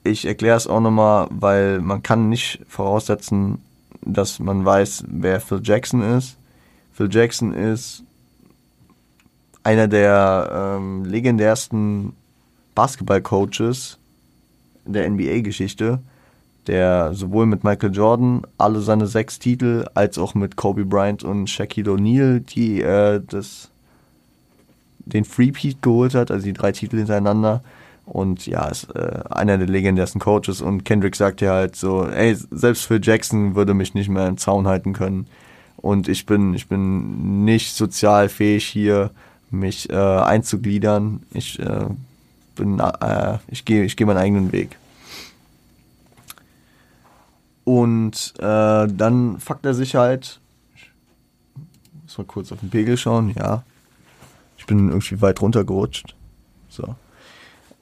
Ich erkläre es auch nochmal, weil man kann nicht voraussetzen, dass man weiß, wer Phil Jackson ist. Phil Jackson ist einer der ähm, legendärsten Basketball-Coaches der NBA-Geschichte, der sowohl mit Michael Jordan alle seine sechs Titel als auch mit Kobe Bryant und Shaquille O'Neal, die äh, das den Free-Peat geholt hat, also die drei Titel hintereinander, und ja, ist äh, einer der legendärsten Coaches. Und Kendrick sagt ja halt so, ey, selbst für Jackson würde mich nicht mehr im Zaun halten können. Und ich bin, ich bin nicht sozial fähig hier, mich äh, einzugliedern. Ich äh, bin, äh, ich gehe, ich gehe meinen eigenen Weg. Und äh, dann fuckt er sich halt. Ich muss mal kurz auf den Pegel schauen, ja. Ich bin irgendwie weit runtergerutscht. So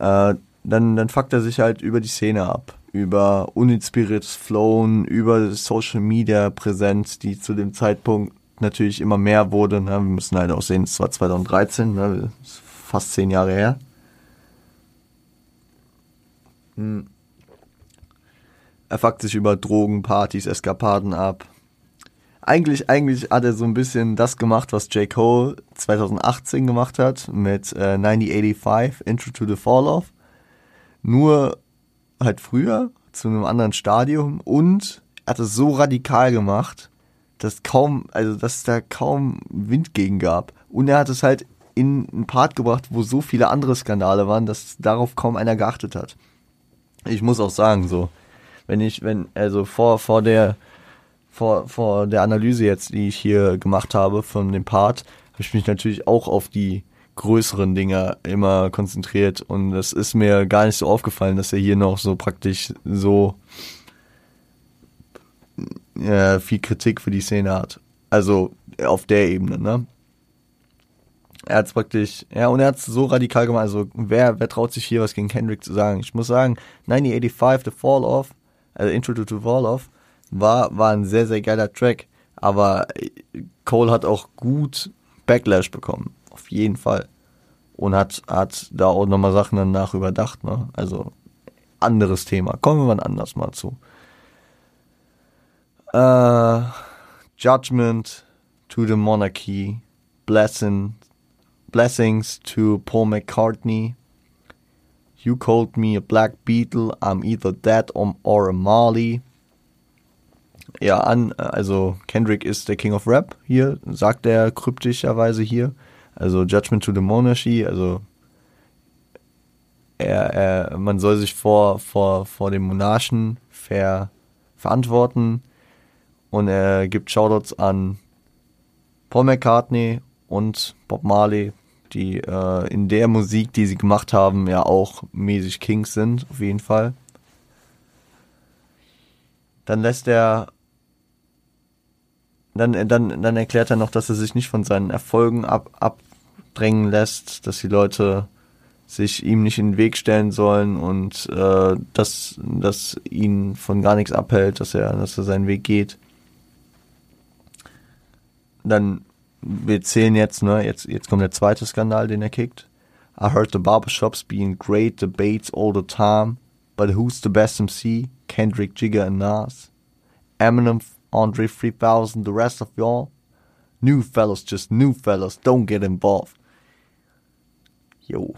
äh, dann, dann fuckt er sich halt über die Szene ab. Über uninspiriertes Flown, über Social Media Präsenz, die zu dem Zeitpunkt natürlich immer mehr wurde. Ne? Wir müssen halt auch sehen, es war 2013, ne? fast zehn Jahre her. Hm. Er fuckt sich über Drogen, Partys, Eskapaden ab. Eigentlich, eigentlich hat er so ein bisschen das gemacht, was J. Cole 2018 gemacht hat mit äh, 9085, Intro to the Fall Off. Nur halt früher, zu einem anderen Stadium und er hat es so radikal gemacht, dass kaum, also dass es da kaum Wind gegen gab. Und er hat es halt in einen Part gebracht, wo so viele andere Skandale waren, dass darauf kaum einer geachtet hat. Ich muss auch sagen, so, wenn ich, wenn, also vor, vor der, vor, vor der Analyse jetzt, die ich hier gemacht habe von dem Part, habe ich mich natürlich auch auf die größeren Dinger immer konzentriert und es ist mir gar nicht so aufgefallen, dass er hier noch so praktisch so äh, viel Kritik für die Szene hat. Also auf der Ebene, ne? Er hat es praktisch, ja, und er hat es so radikal gemacht. Also, wer, wer traut sich hier was gegen Kendrick zu sagen? Ich muss sagen, 1985, The Fall Off, also Intro to the Fall Off, war, war ein sehr, sehr geiler Track. Aber Cole hat auch gut Backlash bekommen. Auf jeden Fall. Und hat, hat da auch nochmal Sachen danach überdacht, ne? Also, anderes Thema. Kommen wir mal anders mal zu. Uh, judgment to the monarchy, blessing, blessings to Paul McCartney. You called me a black beetle, I'm either dead or a Marley. Ja, an, also Kendrick ist der King of Rap hier, sagt er kryptischerweise hier. Also Judgment to the Monarchy, also er, er, man soll sich vor, vor, vor dem Monarchen ver, verantworten und er gibt Shoutouts an Paul McCartney und Bob Marley, die äh, in der Musik, die sie gemacht haben, ja auch mäßig Kings sind, auf jeden Fall. Dann lässt er dann, dann, dann erklärt er noch, dass er sich nicht von seinen Erfolgen ab, abdrängen lässt, dass die Leute sich ihm nicht in den Weg stellen sollen und äh, dass, dass ihn von gar nichts abhält, dass er, dass er seinen Weg geht dann, wir zählen jetzt, ne, jetzt, jetzt kommt der zweite Skandal, den er kickt. I heard the barbershops being great debates all the time, but who's the best MC? Kendrick, Jigger and Nas. Eminem, Andre 3000, the rest of y'all. New fellas, just new fellas, don't get involved. Yo.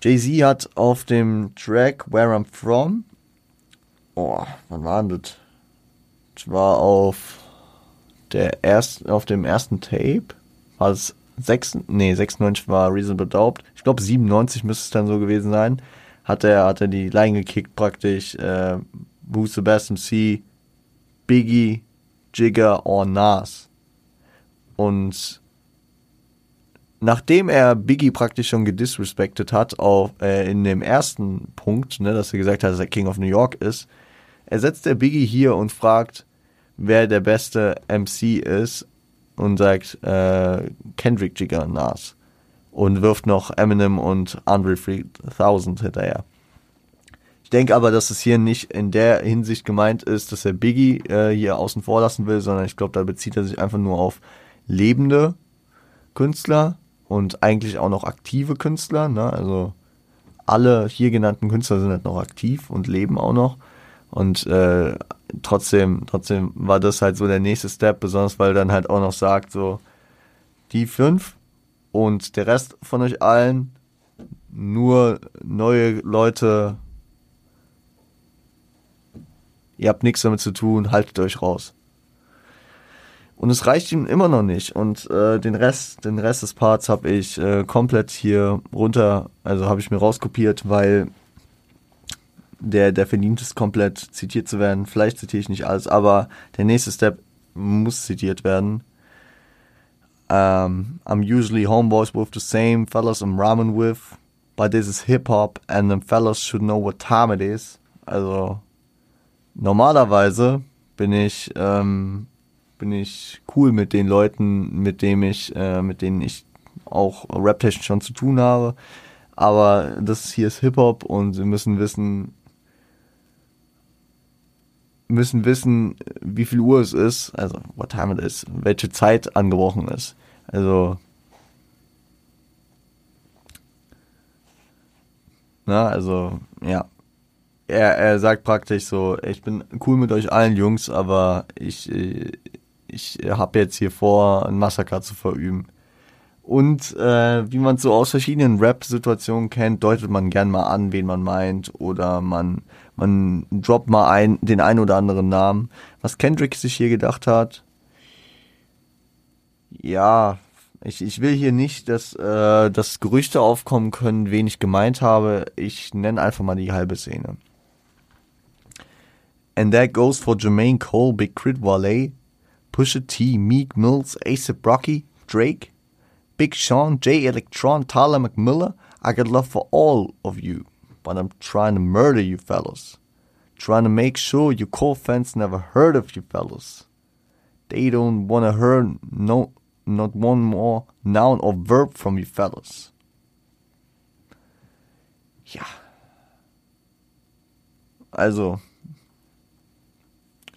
Jay-Z hat auf dem Track Where I'm From oh, wann war das? Das war auf der ersten, auf dem ersten Tape. War es 6, nee, 96 war Reasonable Doubt. Ich glaube 97 müsste es dann so gewesen sein. Hat er, hat er die Line gekickt praktisch, äh, Who's the best MC? Biggie, Jigger or Nas. Und nachdem er Biggie praktisch schon gedisrespected hat, auf, äh, in dem ersten Punkt, ne, dass er gesagt hat, dass er King of New York ist, ersetzt der Biggie hier und fragt, wer der beste MC ist und sagt äh, Kendrick Jigger Nas und wirft noch Eminem und Andre 3000 hinterher. Ich denke aber, dass es hier nicht in der Hinsicht gemeint ist, dass er Biggie äh, hier außen vor lassen will, sondern ich glaube, da bezieht er sich einfach nur auf lebende Künstler und eigentlich auch noch aktive Künstler. Ne? Also alle hier genannten Künstler sind halt noch aktiv und leben auch noch. Und äh, trotzdem, trotzdem war das halt so der nächste Step, besonders weil er dann halt auch noch sagt, so, die fünf und der Rest von euch allen, nur neue Leute, ihr habt nichts damit zu tun, haltet euch raus. Und es reicht ihm immer noch nicht. Und äh, den Rest, den Rest des Parts habe ich äh, komplett hier runter, also habe ich mir rauskopiert, weil der, der verdient es komplett zitiert zu werden. Vielleicht zitiere ich nicht alles, aber der nächste Step muss zitiert werden. Um, I'm usually homeboys with the same fellas I'm ramen with, but this is hip hop and them fellas should know what time it is. Also normalerweise bin ich ähm, bin ich cool mit den Leuten, mit denen ich äh, mit denen ich auch Rap-technisch schon zu tun habe. Aber das hier ist Hip Hop und sie müssen wissen, müssen wissen, wie viel Uhr es ist, also what time it is, welche Zeit angebrochen ist. Also na, also ja. Er, er sagt praktisch so, ich bin cool mit euch allen Jungs, aber ich ich habe jetzt hier vor, ein Massaker zu verüben. Und äh, wie man so aus verschiedenen Rap-Situationen kennt, deutet man gern mal an, wen man meint. Oder man, man droppt mal ein, den ein oder anderen Namen. Was Kendrick sich hier gedacht hat. Ja, ich, ich will hier nicht, dass, äh, dass Gerüchte aufkommen können, wen ich gemeint habe. Ich nenne einfach mal die halbe Szene. And that goes for Jermaine Cole, Big Crit Wale, Pusha T, Meek Mills, ASAP Rocky, Drake, Big Sean, J Electron, Tyler McMillan. I got love for all of you, but I'm trying to murder you fellas. Trying to make sure your core fans never heard of you fellas. They don't wanna hear no not one more noun or verb from you fellas. Ja. Also,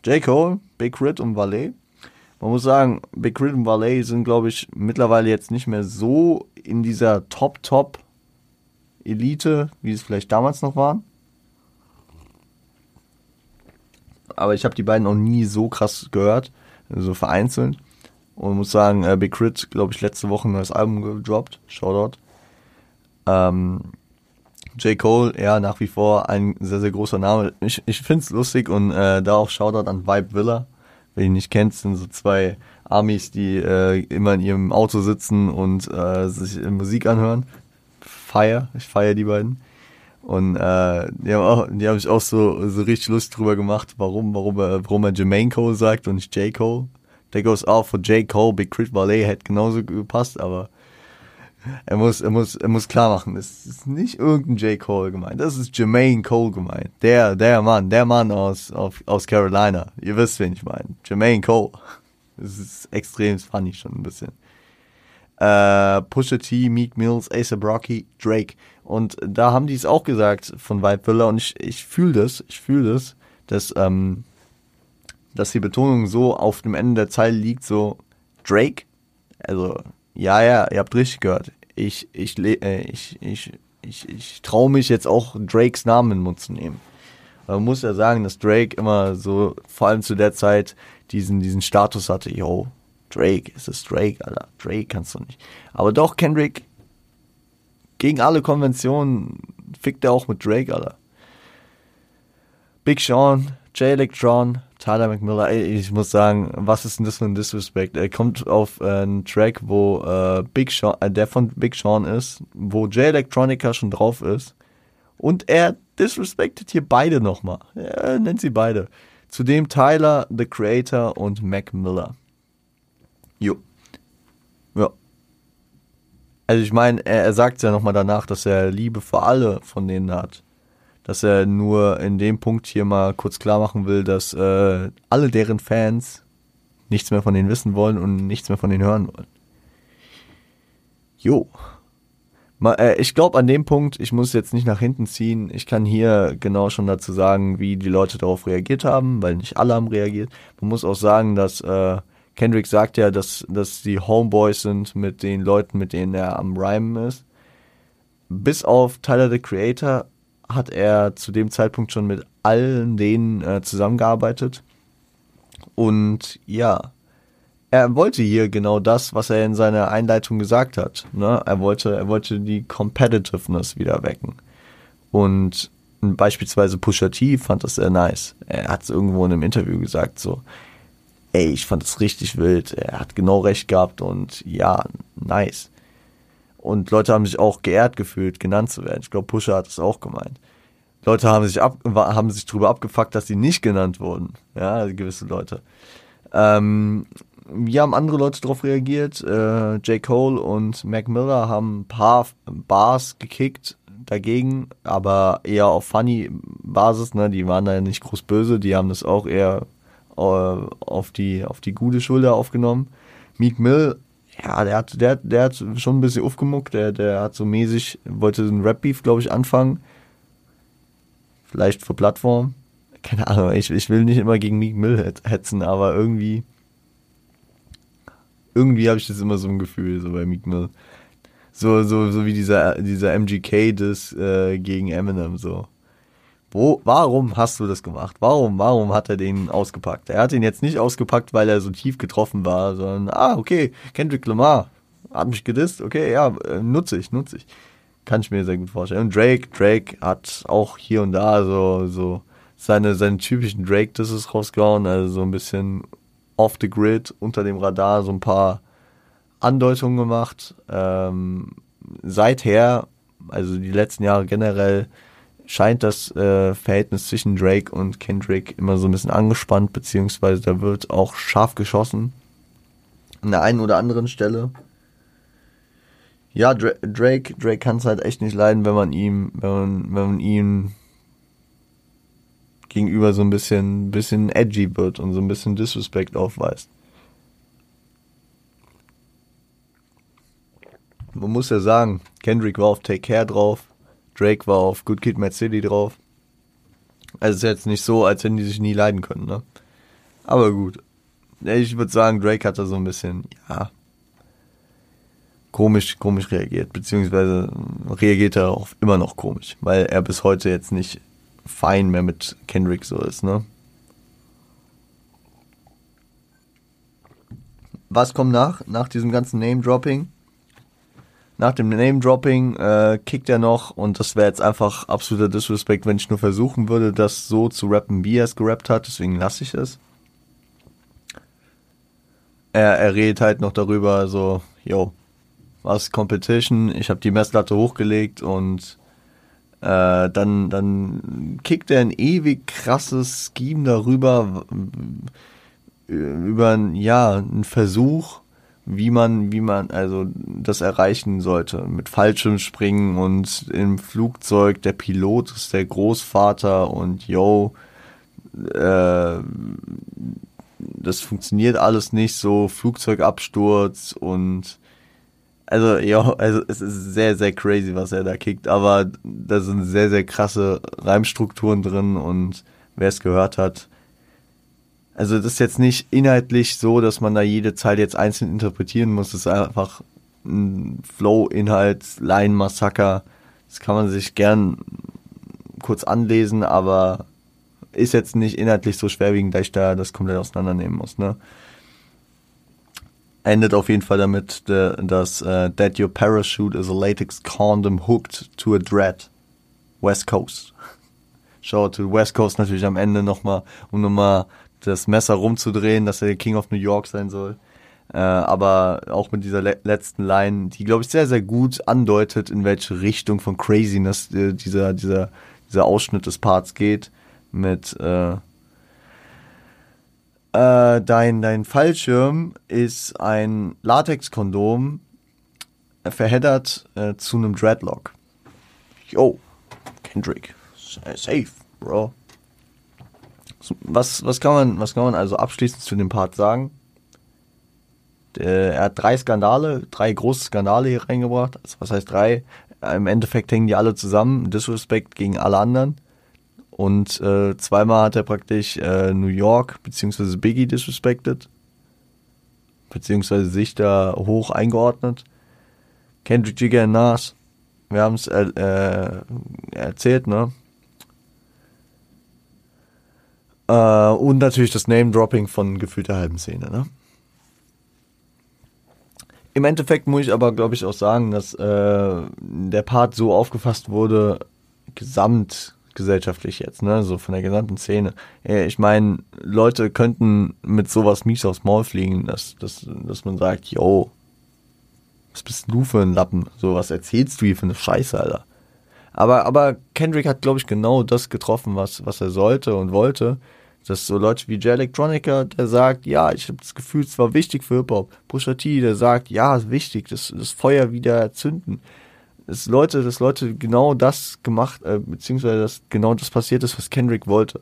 J. Cole, Big Crit und Valet. Man muss sagen, Big Crit und Valet sind, glaube ich, mittlerweile jetzt nicht mehr so in dieser Top-Top-Elite, wie es vielleicht damals noch waren. Aber ich habe die beiden auch nie so krass gehört, so vereinzelt. Und muss sagen, äh, Big Crit, glaube ich, letzte Woche ein neues Album gedroppt. Shoutout. Ähm, J. Cole, ja, nach wie vor ein sehr, sehr großer Name. Ich, ich finde es lustig und äh, da auch Shoutout an Vibe Villa. Wer ihn nicht kennt, sind so zwei Amis, die äh, immer in ihrem Auto sitzen und äh, sich Musik anhören. Feier, ich feiere die beiden. Und äh, die haben auch, die haben sich auch so, so richtig lustig drüber gemacht, warum, warum er, warum er Jermaine Cole sagt und nicht J. Cole. Der goes out for J. Cole, Big Crit Ballet hätte genauso gepasst, aber er muss, er muss, er muss klar machen, es ist nicht irgendein J. Cole gemeint, das ist Jermaine Cole gemeint. Der, der Mann, der Mann aus, auf, aus Carolina. Ihr wisst, wen ich meine. Jermaine Cole. Das ist extrem funny schon ein bisschen. Äh, Pusha T, Meek Mills, A$AP Rocky, Drake. Und da haben die es auch gesagt von Vibe Villa und ich, ich fühle das, ich fühle das, dass, ähm, dass die Betonung so auf dem Ende der Zeile liegt, so Drake, also ja, ja, ihr habt richtig gehört. Ich, ich, äh, ich, ich, ich, ich traue mich jetzt auch Drakes Namen in den Mund zu nehmen. Man muss ja sagen, dass Drake immer so, vor allem zu der Zeit, diesen, diesen Status hatte, yo, Drake, ist es Drake, Alter, Drake kannst du nicht. Aber doch, Kendrick, gegen alle Konventionen fickt er auch mit Drake, Alter. Big Sean, J Electron, Tyler McMillan, ey, ich muss sagen, was ist denn das für ein Disrespect? Er kommt auf äh, einen Track, wo äh, Big Sean, äh, der von Big Sean ist, wo J Electronica schon drauf ist. Und er disrespectet hier beide nochmal. Er nennt sie beide. Zudem Tyler, The Creator und Mac Miller. Jo. Ja. Also ich meine, er, er sagt ja nochmal danach, dass er Liebe für alle von denen hat dass er nur in dem Punkt hier mal kurz klar machen will, dass äh, alle deren Fans nichts mehr von denen wissen wollen und nichts mehr von denen hören wollen. Jo. Mal, äh, ich glaube an dem Punkt, ich muss jetzt nicht nach hinten ziehen. Ich kann hier genau schon dazu sagen, wie die Leute darauf reagiert haben, weil nicht alle haben reagiert. Man muss auch sagen, dass äh, Kendrick sagt ja, dass, dass die Homeboys sind mit den Leuten, mit denen er am Rhymen ist. Bis auf Tyler the Creator hat er zu dem Zeitpunkt schon mit allen denen äh, zusammengearbeitet. Und ja, er wollte hier genau das, was er in seiner Einleitung gesagt hat. Ne? Er wollte, er wollte die Competitiveness wieder wecken. Und beispielsweise Pusha T fand das sehr nice. Er hat es irgendwo in einem Interview gesagt, so, ey, ich fand das richtig wild. Er hat genau recht gehabt und ja, nice. Und Leute haben sich auch geehrt gefühlt, genannt zu werden. Ich glaube, Pusher hat es auch gemeint. Leute haben sich ab, haben sich drüber abgefuckt, dass sie nicht genannt wurden. Ja, gewisse Leute. Ähm, wie haben andere Leute darauf reagiert? Äh, J. Cole und Mac Miller haben ein paar Bars gekickt dagegen, aber eher auf funny Basis, ne? Die waren da nicht groß böse, die haben das auch eher äh, auf die auf die gute Schulter aufgenommen. Meek Mill ja, der hat, der, der hat schon ein bisschen aufgemuckt, der, der hat so mäßig, wollte einen Rap-Beef, glaube ich, anfangen. Vielleicht für Plattform. Keine Ahnung, ich, ich will nicht immer gegen Meek Mill hetzen, aber irgendwie, irgendwie habe ich das immer so ein Gefühl, so bei Meek Mill. So, so, so wie dieser, dieser MGK-Diss äh, gegen Eminem, so. Wo, warum hast du das gemacht? Warum, warum hat er den ausgepackt? Er hat ihn jetzt nicht ausgepackt, weil er so tief getroffen war, sondern, ah, okay, Kendrick Lamar. hat mich gedisst, okay, ja, äh, nutze ich, nutze ich. Kann ich mir sehr gut vorstellen. Und Drake, Drake hat auch hier und da so, so seine, seine typischen Drake-Disses rausgehauen, also so ein bisschen off the grid, unter dem Radar, so ein paar Andeutungen gemacht. Ähm, seither, also die letzten Jahre generell, scheint das äh, Verhältnis zwischen Drake und Kendrick immer so ein bisschen angespannt, beziehungsweise da wird auch scharf geschossen. An der einen oder anderen Stelle. Ja, Drake, Drake kann es halt echt nicht leiden, wenn man ihm, wenn man, wenn man ihm gegenüber so ein bisschen, bisschen edgy wird und so ein bisschen Disrespect aufweist. Man muss ja sagen, Kendrick war auf Take Care drauf, Drake war auf Good Kid, Mad City drauf. Also es ist jetzt nicht so, als wenn die sich nie leiden können, ne? Aber gut. Ich würde sagen, Drake hat da so ein bisschen, ja, komisch, komisch reagiert, beziehungsweise reagiert er auch immer noch komisch, weil er bis heute jetzt nicht fein mehr mit Kendrick so ist, ne? Was kommt nach, nach diesem ganzen Name-Dropping? Nach dem Name-Dropping äh, kickt er noch und das wäre jetzt einfach absoluter Disrespect, wenn ich nur versuchen würde, das so zu rappen, wie er es gerappt hat, deswegen lasse ich es. Er, er redet halt noch darüber, so, yo, was Competition, ich habe die Messlatte hochgelegt und äh, dann, dann kickt er ein ewig krasses Scheme darüber, über ja, einen Versuch, wie man, wie man also das erreichen sollte. Mit Fallschirmspringen und im Flugzeug der Pilot ist der Großvater und yo, äh, das funktioniert alles nicht so, Flugzeugabsturz und also ja, also es ist sehr, sehr crazy, was er da kickt, aber da sind sehr, sehr krasse Reimstrukturen drin und wer es gehört hat, also das ist jetzt nicht inhaltlich so, dass man da jede Zeile jetzt einzeln interpretieren muss. Das ist einfach ein Flow-Inhalt, Line-Massaker. Das kann man sich gern kurz anlesen, aber ist jetzt nicht inhaltlich so schwerwiegend, dass ich da das komplett auseinandernehmen muss. Ne? Endet auf jeden Fall damit, dass uh, that your parachute is a latex condom hooked to a dread. West Coast. Show to West Coast natürlich am Ende nochmal, um nochmal das Messer rumzudrehen, dass er der King of New York sein soll. Äh, aber auch mit dieser le letzten Line, die, glaube ich, sehr, sehr gut andeutet, in welche Richtung von Craziness äh, dieser, dieser, dieser Ausschnitt des Parts geht. Mit äh, äh, dein, dein Fallschirm ist ein Latexkondom äh, verheddert äh, zu einem Dreadlock. Yo, Kendrick, safe, bro was, was, kann man, was kann man also abschließend zu dem Part sagen? er hat drei Skandale, drei große Skandale hier reingebracht. Also was heißt drei? Im Endeffekt hängen die alle zusammen. Disrespect gegen alle anderen. Und äh, zweimal hat er praktisch äh, New York bzw. Biggie disrespected. Beziehungsweise sich da hoch eingeordnet. Kendrick Jigger Nas. Wir haben es äh, erzählt, ne? Äh, und natürlich das Name-Dropping von gefühlter halben Szene. Ne? Im Endeffekt muss ich aber, glaube ich, auch sagen, dass äh, der Part so aufgefasst wurde, gesamtgesellschaftlich jetzt, ne, so von der gesamten Szene. Ich meine, Leute könnten mit sowas mies aufs Maul fliegen, dass, dass, dass man sagt, yo, was bist du für ein Lappen? So, was erzählst du hier für eine Scheiße, Alter? Aber, aber Kendrick hat, glaube ich, genau das getroffen, was, was er sollte und wollte. Das ist so Leute wie Jay Electronica, der sagt, ja, ich habe das Gefühl, es war wichtig für Hip-Hop. Pusha T, der sagt, ja, es ist wichtig, das, das Feuer wieder zünden. Das Leute, dass Leute genau das gemacht, äh, beziehungsweise dass genau das passiert ist, was Kendrick wollte.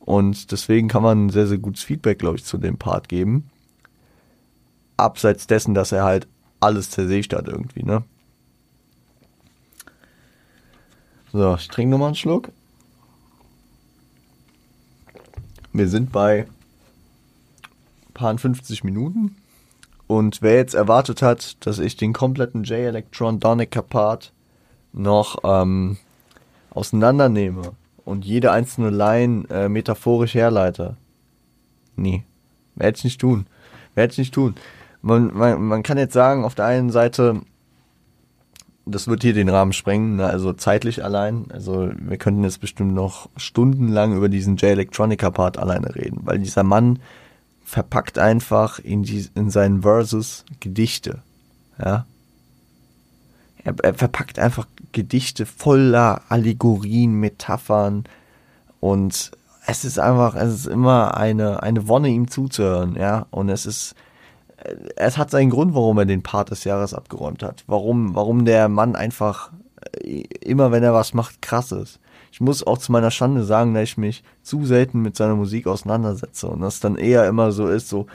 Und deswegen kann man sehr, sehr gutes Feedback, glaube ich, zu dem Part geben. Abseits dessen, dass er halt alles zersägt hat irgendwie, ne? So, ich trinke nochmal einen Schluck. Wir sind bei paar 50 Minuten. Und wer jetzt erwartet hat, dass ich den kompletten J-Electron Part noch ähm, auseinandernehme und jede einzelne Line äh, metaphorisch herleite. Nee, werde ich nicht tun. Werde ich nicht tun. man, man, man kann jetzt sagen, auf der einen Seite, das wird hier den Rahmen sprengen, ne? also zeitlich allein. Also wir könnten jetzt bestimmt noch stundenlang über diesen J-Electronica-Part alleine reden, weil dieser Mann verpackt einfach in, die, in seinen Verses Gedichte. Ja. Er, er verpackt einfach Gedichte voller Allegorien, Metaphern und es ist einfach, es ist immer eine, eine Wonne, ihm zuzuhören, ja. Und es ist, es hat seinen Grund, warum er den Part des Jahres abgeräumt hat. Warum, warum der Mann einfach äh, immer, wenn er was macht, krass ist. Ich muss auch zu meiner Schande sagen, dass ich mich zu selten mit seiner Musik auseinandersetze und das dann eher immer so ist, so,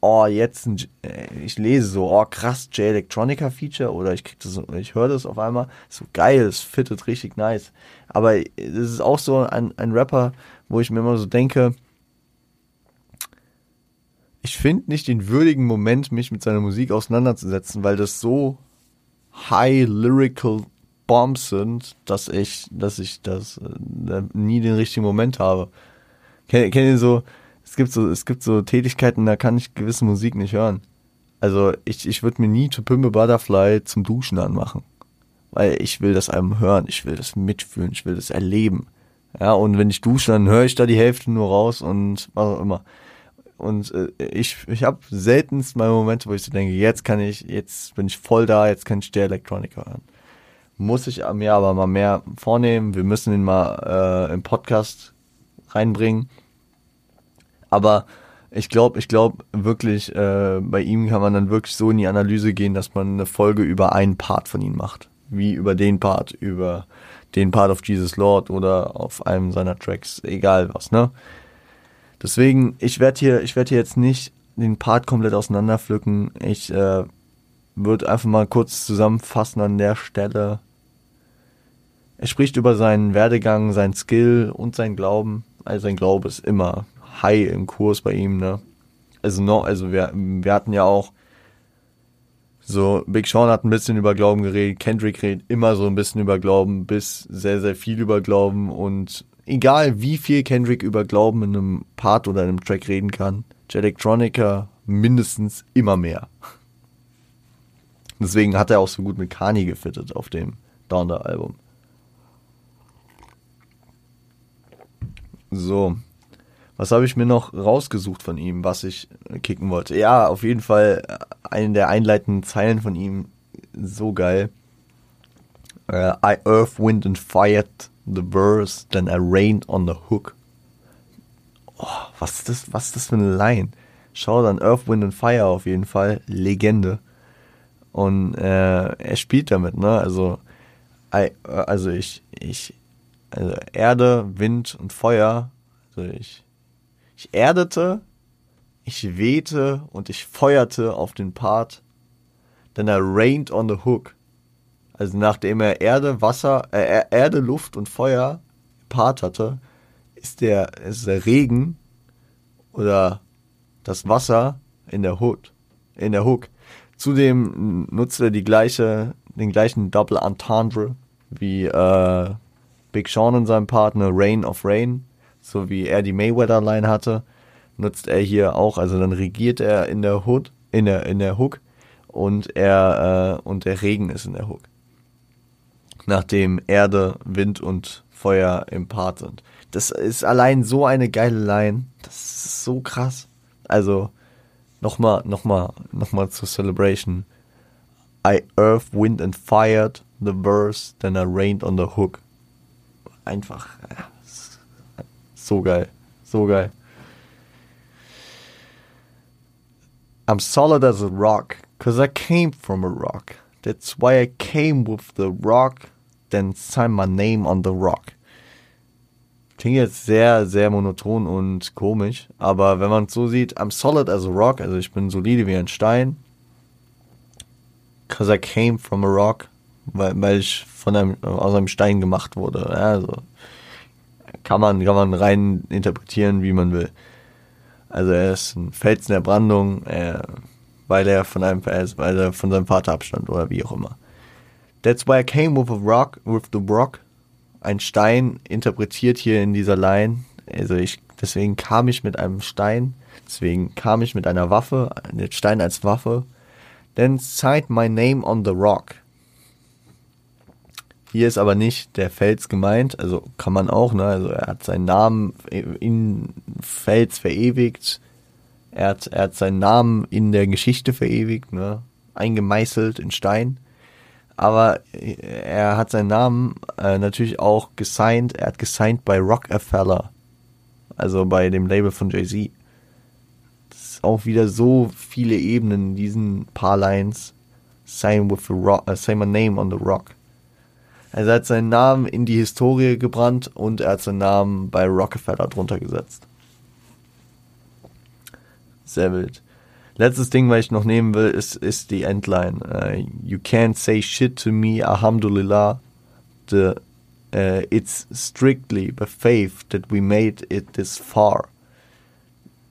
oh, jetzt, ein, äh, ich lese so, oh, krass, J-Electronica Feature oder ich krieg das, ich höre das auf einmal, so geil, es fittet richtig nice. Aber es ist auch so ein, ein Rapper, wo ich mir immer so denke, ich finde nicht den würdigen Moment, mich mit seiner Musik auseinanderzusetzen, weil das so high lyrical Bombs sind, dass ich, dass ich das äh, nie den richtigen Moment habe. Kennt kenn ihr so, es gibt so, es gibt so Tätigkeiten, da kann ich gewisse Musik nicht hören. Also ich, ich würde mir nie To Pimp a Butterfly zum Duschen anmachen. Weil ich will das Album hören, ich will das mitfühlen, ich will das erleben. Ja, und wenn ich dusche, dann höre ich da die Hälfte nur raus und was auch immer. Und äh, ich, ich habe seltenst mal Momente, wo ich so denke, jetzt kann ich, jetzt bin ich voll da, jetzt kann ich der Electronica hören. Muss ich mir aber mal mehr vornehmen. Wir müssen ihn mal äh, im Podcast reinbringen. Aber ich glaube, ich glaube wirklich, äh, bei ihm kann man dann wirklich so in die Analyse gehen, dass man eine Folge über einen Part von ihm macht. Wie über den Part, über den Part of Jesus Lord oder auf einem seiner Tracks, egal was, ne? Deswegen, ich werde hier, ich werde hier jetzt nicht den Part komplett auseinanderpflücken. Ich äh, würde einfach mal kurz zusammenfassen an der Stelle. Er spricht über seinen Werdegang, seinen Skill und sein Glauben. Also sein Glaube ist immer high im Kurs bei ihm, ne? Also noch, also wir, wir hatten ja auch so, Big Sean hat ein bisschen über Glauben geredet, Kendrick redet immer so ein bisschen über Glauben, bis sehr, sehr viel über Glauben und egal wie viel Kendrick über Glauben in einem Part oder in einem Track reden kann, Electronica mindestens immer mehr. Deswegen hat er auch so gut mit Kanye gefittet auf dem Downer Album. So, was habe ich mir noch rausgesucht von ihm, was ich kicken wollte? Ja, auf jeden Fall eine der einleitenden Zeilen von ihm, so geil. Uh, I earth, wind and fired the verse, then I rained on the hook. Oh, was ist das, was ist das für eine Line? Schau dann Earth, Wind and Fire auf jeden Fall, Legende. Und äh, er spielt damit, ne? Also, also ich, ich, also Erde, Wind und Feuer. Also ich, ich erdete, ich wehte und ich feuerte auf den Part. Then I rained on the hook. Also nachdem er Erde, Wasser, äh, Erde, Luft und Feuer Part hatte, ist der, ist der Regen oder das Wasser in der Hood, in der Hook. Zudem nutzt er die gleiche, den gleichen Double Entendre wie äh, Big Sean in seinem Partner Rain of Rain, so wie er die Mayweather Line hatte, nutzt er hier auch. Also dann regiert er in der Hood, in der in der Hook und er äh, und der Regen ist in der Hook nachdem Erde, Wind und Feuer im Part sind. Das ist allein so eine geile Line. Das ist so krass. Also, nochmal, nochmal, nochmal zur Celebration. I earth, wind and fired the verse, then I rained on the hook. Einfach, so geil. So geil. I'm solid as a rock, cause I came from a rock. That's why I came with the rock then sign my name on the rock. Klingt jetzt sehr, sehr monoton und komisch, aber wenn man es so sieht, I'm solid as a rock, also ich bin solide wie ein Stein. Cause I came from a rock, weil, weil ich von einem, aus einem Stein gemacht wurde. Also kann man, kann man rein interpretieren, wie man will. Also er ist ein Felsen der Brandung, er, weil er von einem, weil er von seinem Vater abstand oder wie auch immer. That's why I came with a rock, with the rock. Ein Stein interpretiert hier in dieser Line. Also ich, deswegen kam ich mit einem Stein, deswegen kam ich mit einer Waffe, den Stein als Waffe. Then cite my name on the rock. Hier ist aber nicht der Fels gemeint, also kann man auch, ne? Also er hat seinen Namen in Fels verewigt. Er hat, er hat seinen Namen in der Geschichte verewigt, ne? Eingemeißelt in Stein. Aber er hat seinen Namen äh, natürlich auch gesigned. Er hat gesigned bei Rockefeller. Also bei dem Label von Jay-Z. Das ist auch wieder so viele Ebenen in diesen paar Lines. Sign with the rock, uh, say my name on the rock. Also er hat seinen Namen in die Historie gebrannt und er hat seinen Namen bei Rockefeller drunter gesetzt. Sehr wild. Letztes Ding, was ich noch nehmen will, ist, ist die Endline. Uh, you can't say shit to me, alhamdulillah. The, uh, it's strictly by faith that we made it this far.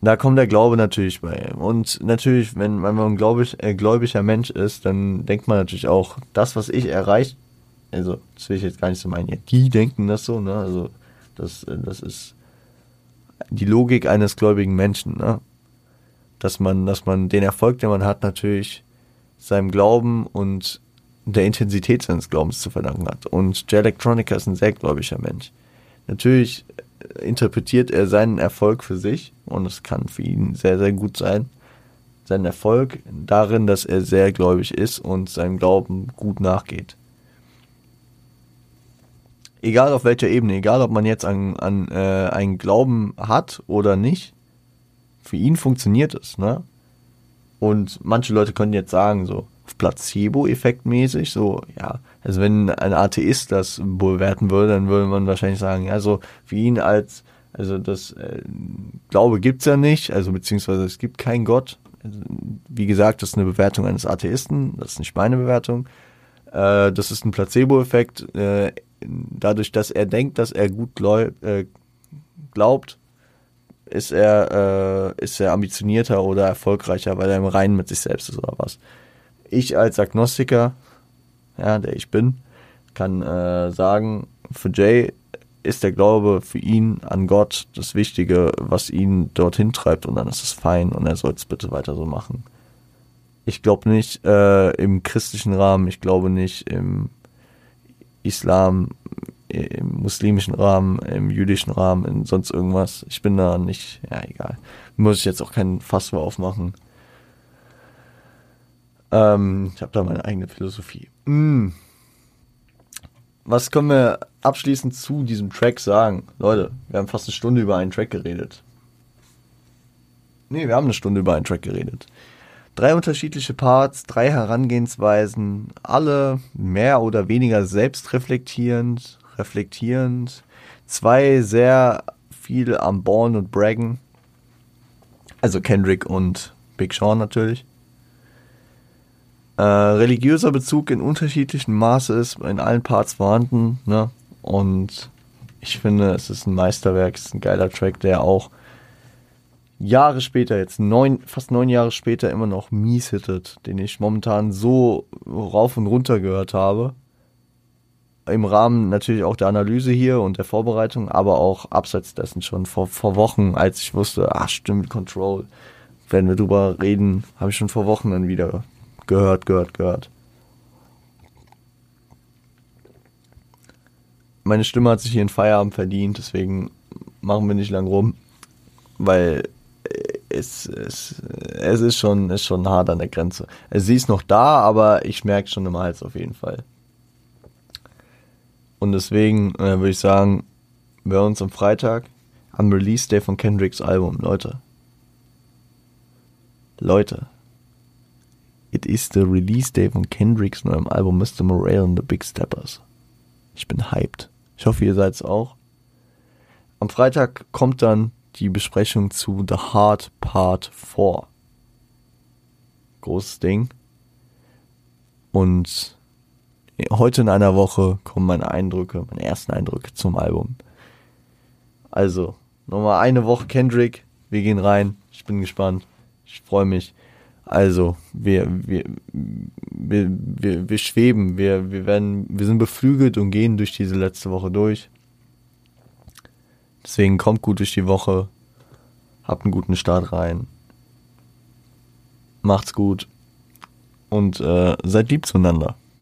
Da kommt der Glaube natürlich bei. Und natürlich, wenn, wenn man ein gläubig, äh, gläubiger Mensch ist, dann denkt man natürlich auch, das, was ich erreicht also das will ich jetzt gar nicht so meinen, ja, die denken das so, ne? Also das, äh, das ist die Logik eines gläubigen Menschen, ne? Dass man, dass man den Erfolg, den man hat, natürlich seinem Glauben und der Intensität seines Glaubens zu verdanken hat. Und Jay Electronica ist ein sehr gläubiger Mensch. Natürlich interpretiert er seinen Erfolg für sich und es kann für ihn sehr, sehr gut sein. Sein Erfolg darin, dass er sehr gläubig ist und seinem Glauben gut nachgeht egal auf welcher Ebene, egal ob man jetzt an, an äh, einen Glauben hat oder nicht, für ihn funktioniert es, ne? Und manche Leute können jetzt sagen, so, Placebo-Effekt mäßig, so, ja, also wenn ein Atheist das bewerten würde, dann würde man wahrscheinlich sagen, ja, so, für ihn als, also das äh, Glaube gibt's ja nicht, also beziehungsweise es gibt keinen Gott. Also, wie gesagt, das ist eine Bewertung eines Atheisten, das ist nicht meine Bewertung. Äh, das ist ein Placebo-Effekt. Äh, dadurch, dass er denkt, dass er gut äh, glaubt, ist er, äh, ist er ambitionierter oder erfolgreicher, weil er im Reinen mit sich selbst ist oder was. Ich als Agnostiker, ja, der ich bin, kann äh, sagen, für Jay ist der Glaube für ihn an Gott das Wichtige, was ihn dorthin treibt und dann ist es fein und er soll es bitte weiter so machen. Ich glaube nicht äh, im christlichen Rahmen, ich glaube nicht im Islam, im muslimischen Rahmen, im jüdischen Rahmen, in sonst irgendwas. Ich bin da nicht, ja, egal. Muss ich jetzt auch keinen Fass aufmachen. Ähm, ich habe da meine eigene Philosophie. Mm. Was können wir abschließend zu diesem Track sagen? Leute, wir haben fast eine Stunde über einen Track geredet. Nee, wir haben eine Stunde über einen Track geredet. Drei unterschiedliche Parts, drei Herangehensweisen, alle mehr oder weniger selbstreflektierend, reflektierend, zwei sehr viel am Born und Braggen, also Kendrick und Big Sean natürlich. Äh, religiöser Bezug in unterschiedlichem Maße ist in allen Parts vorhanden, ne? Und ich finde, es ist ein Meisterwerk, es ist ein geiler Track, der auch Jahre später, jetzt neun, fast neun Jahre später immer noch mies hittet, den ich momentan so rauf und runter gehört habe. Im Rahmen natürlich auch der Analyse hier und der Vorbereitung, aber auch abseits dessen schon vor, vor Wochen, als ich wusste, ah stimmt, Control, wenn wir drüber reden, habe ich schon vor Wochen dann wieder gehört, gehört, gehört. Meine Stimme hat sich hier in Feierabend verdient, deswegen machen wir nicht lang rum, weil es, es, es ist schon, ist schon hart an der Grenze. Sie ist noch da, aber ich merke schon im Hals auf jeden Fall. Und deswegen äh, würde ich sagen, wir hören uns am Freitag am Release Day von Kendricks Album. Leute. Leute. It is the Release Day von Kendricks neuem Album Mr. Morale and the Big Steppers. Ich bin hyped. Ich hoffe, ihr seid's auch. Am Freitag kommt dann die Besprechung zu The Hard Part 4. Großes Ding. Und heute in einer Woche kommen meine Eindrücke, meine ersten Eindrücke zum Album. Also, nochmal eine Woche Kendrick. Wir gehen rein. Ich bin gespannt. Ich freue mich. Also, wir, wir, wir, wir, wir schweben. Wir, wir werden, wir sind beflügelt und gehen durch diese letzte Woche durch. Deswegen kommt gut durch die Woche. Habt einen guten Start rein. Macht's gut. Und äh, seid lieb zueinander.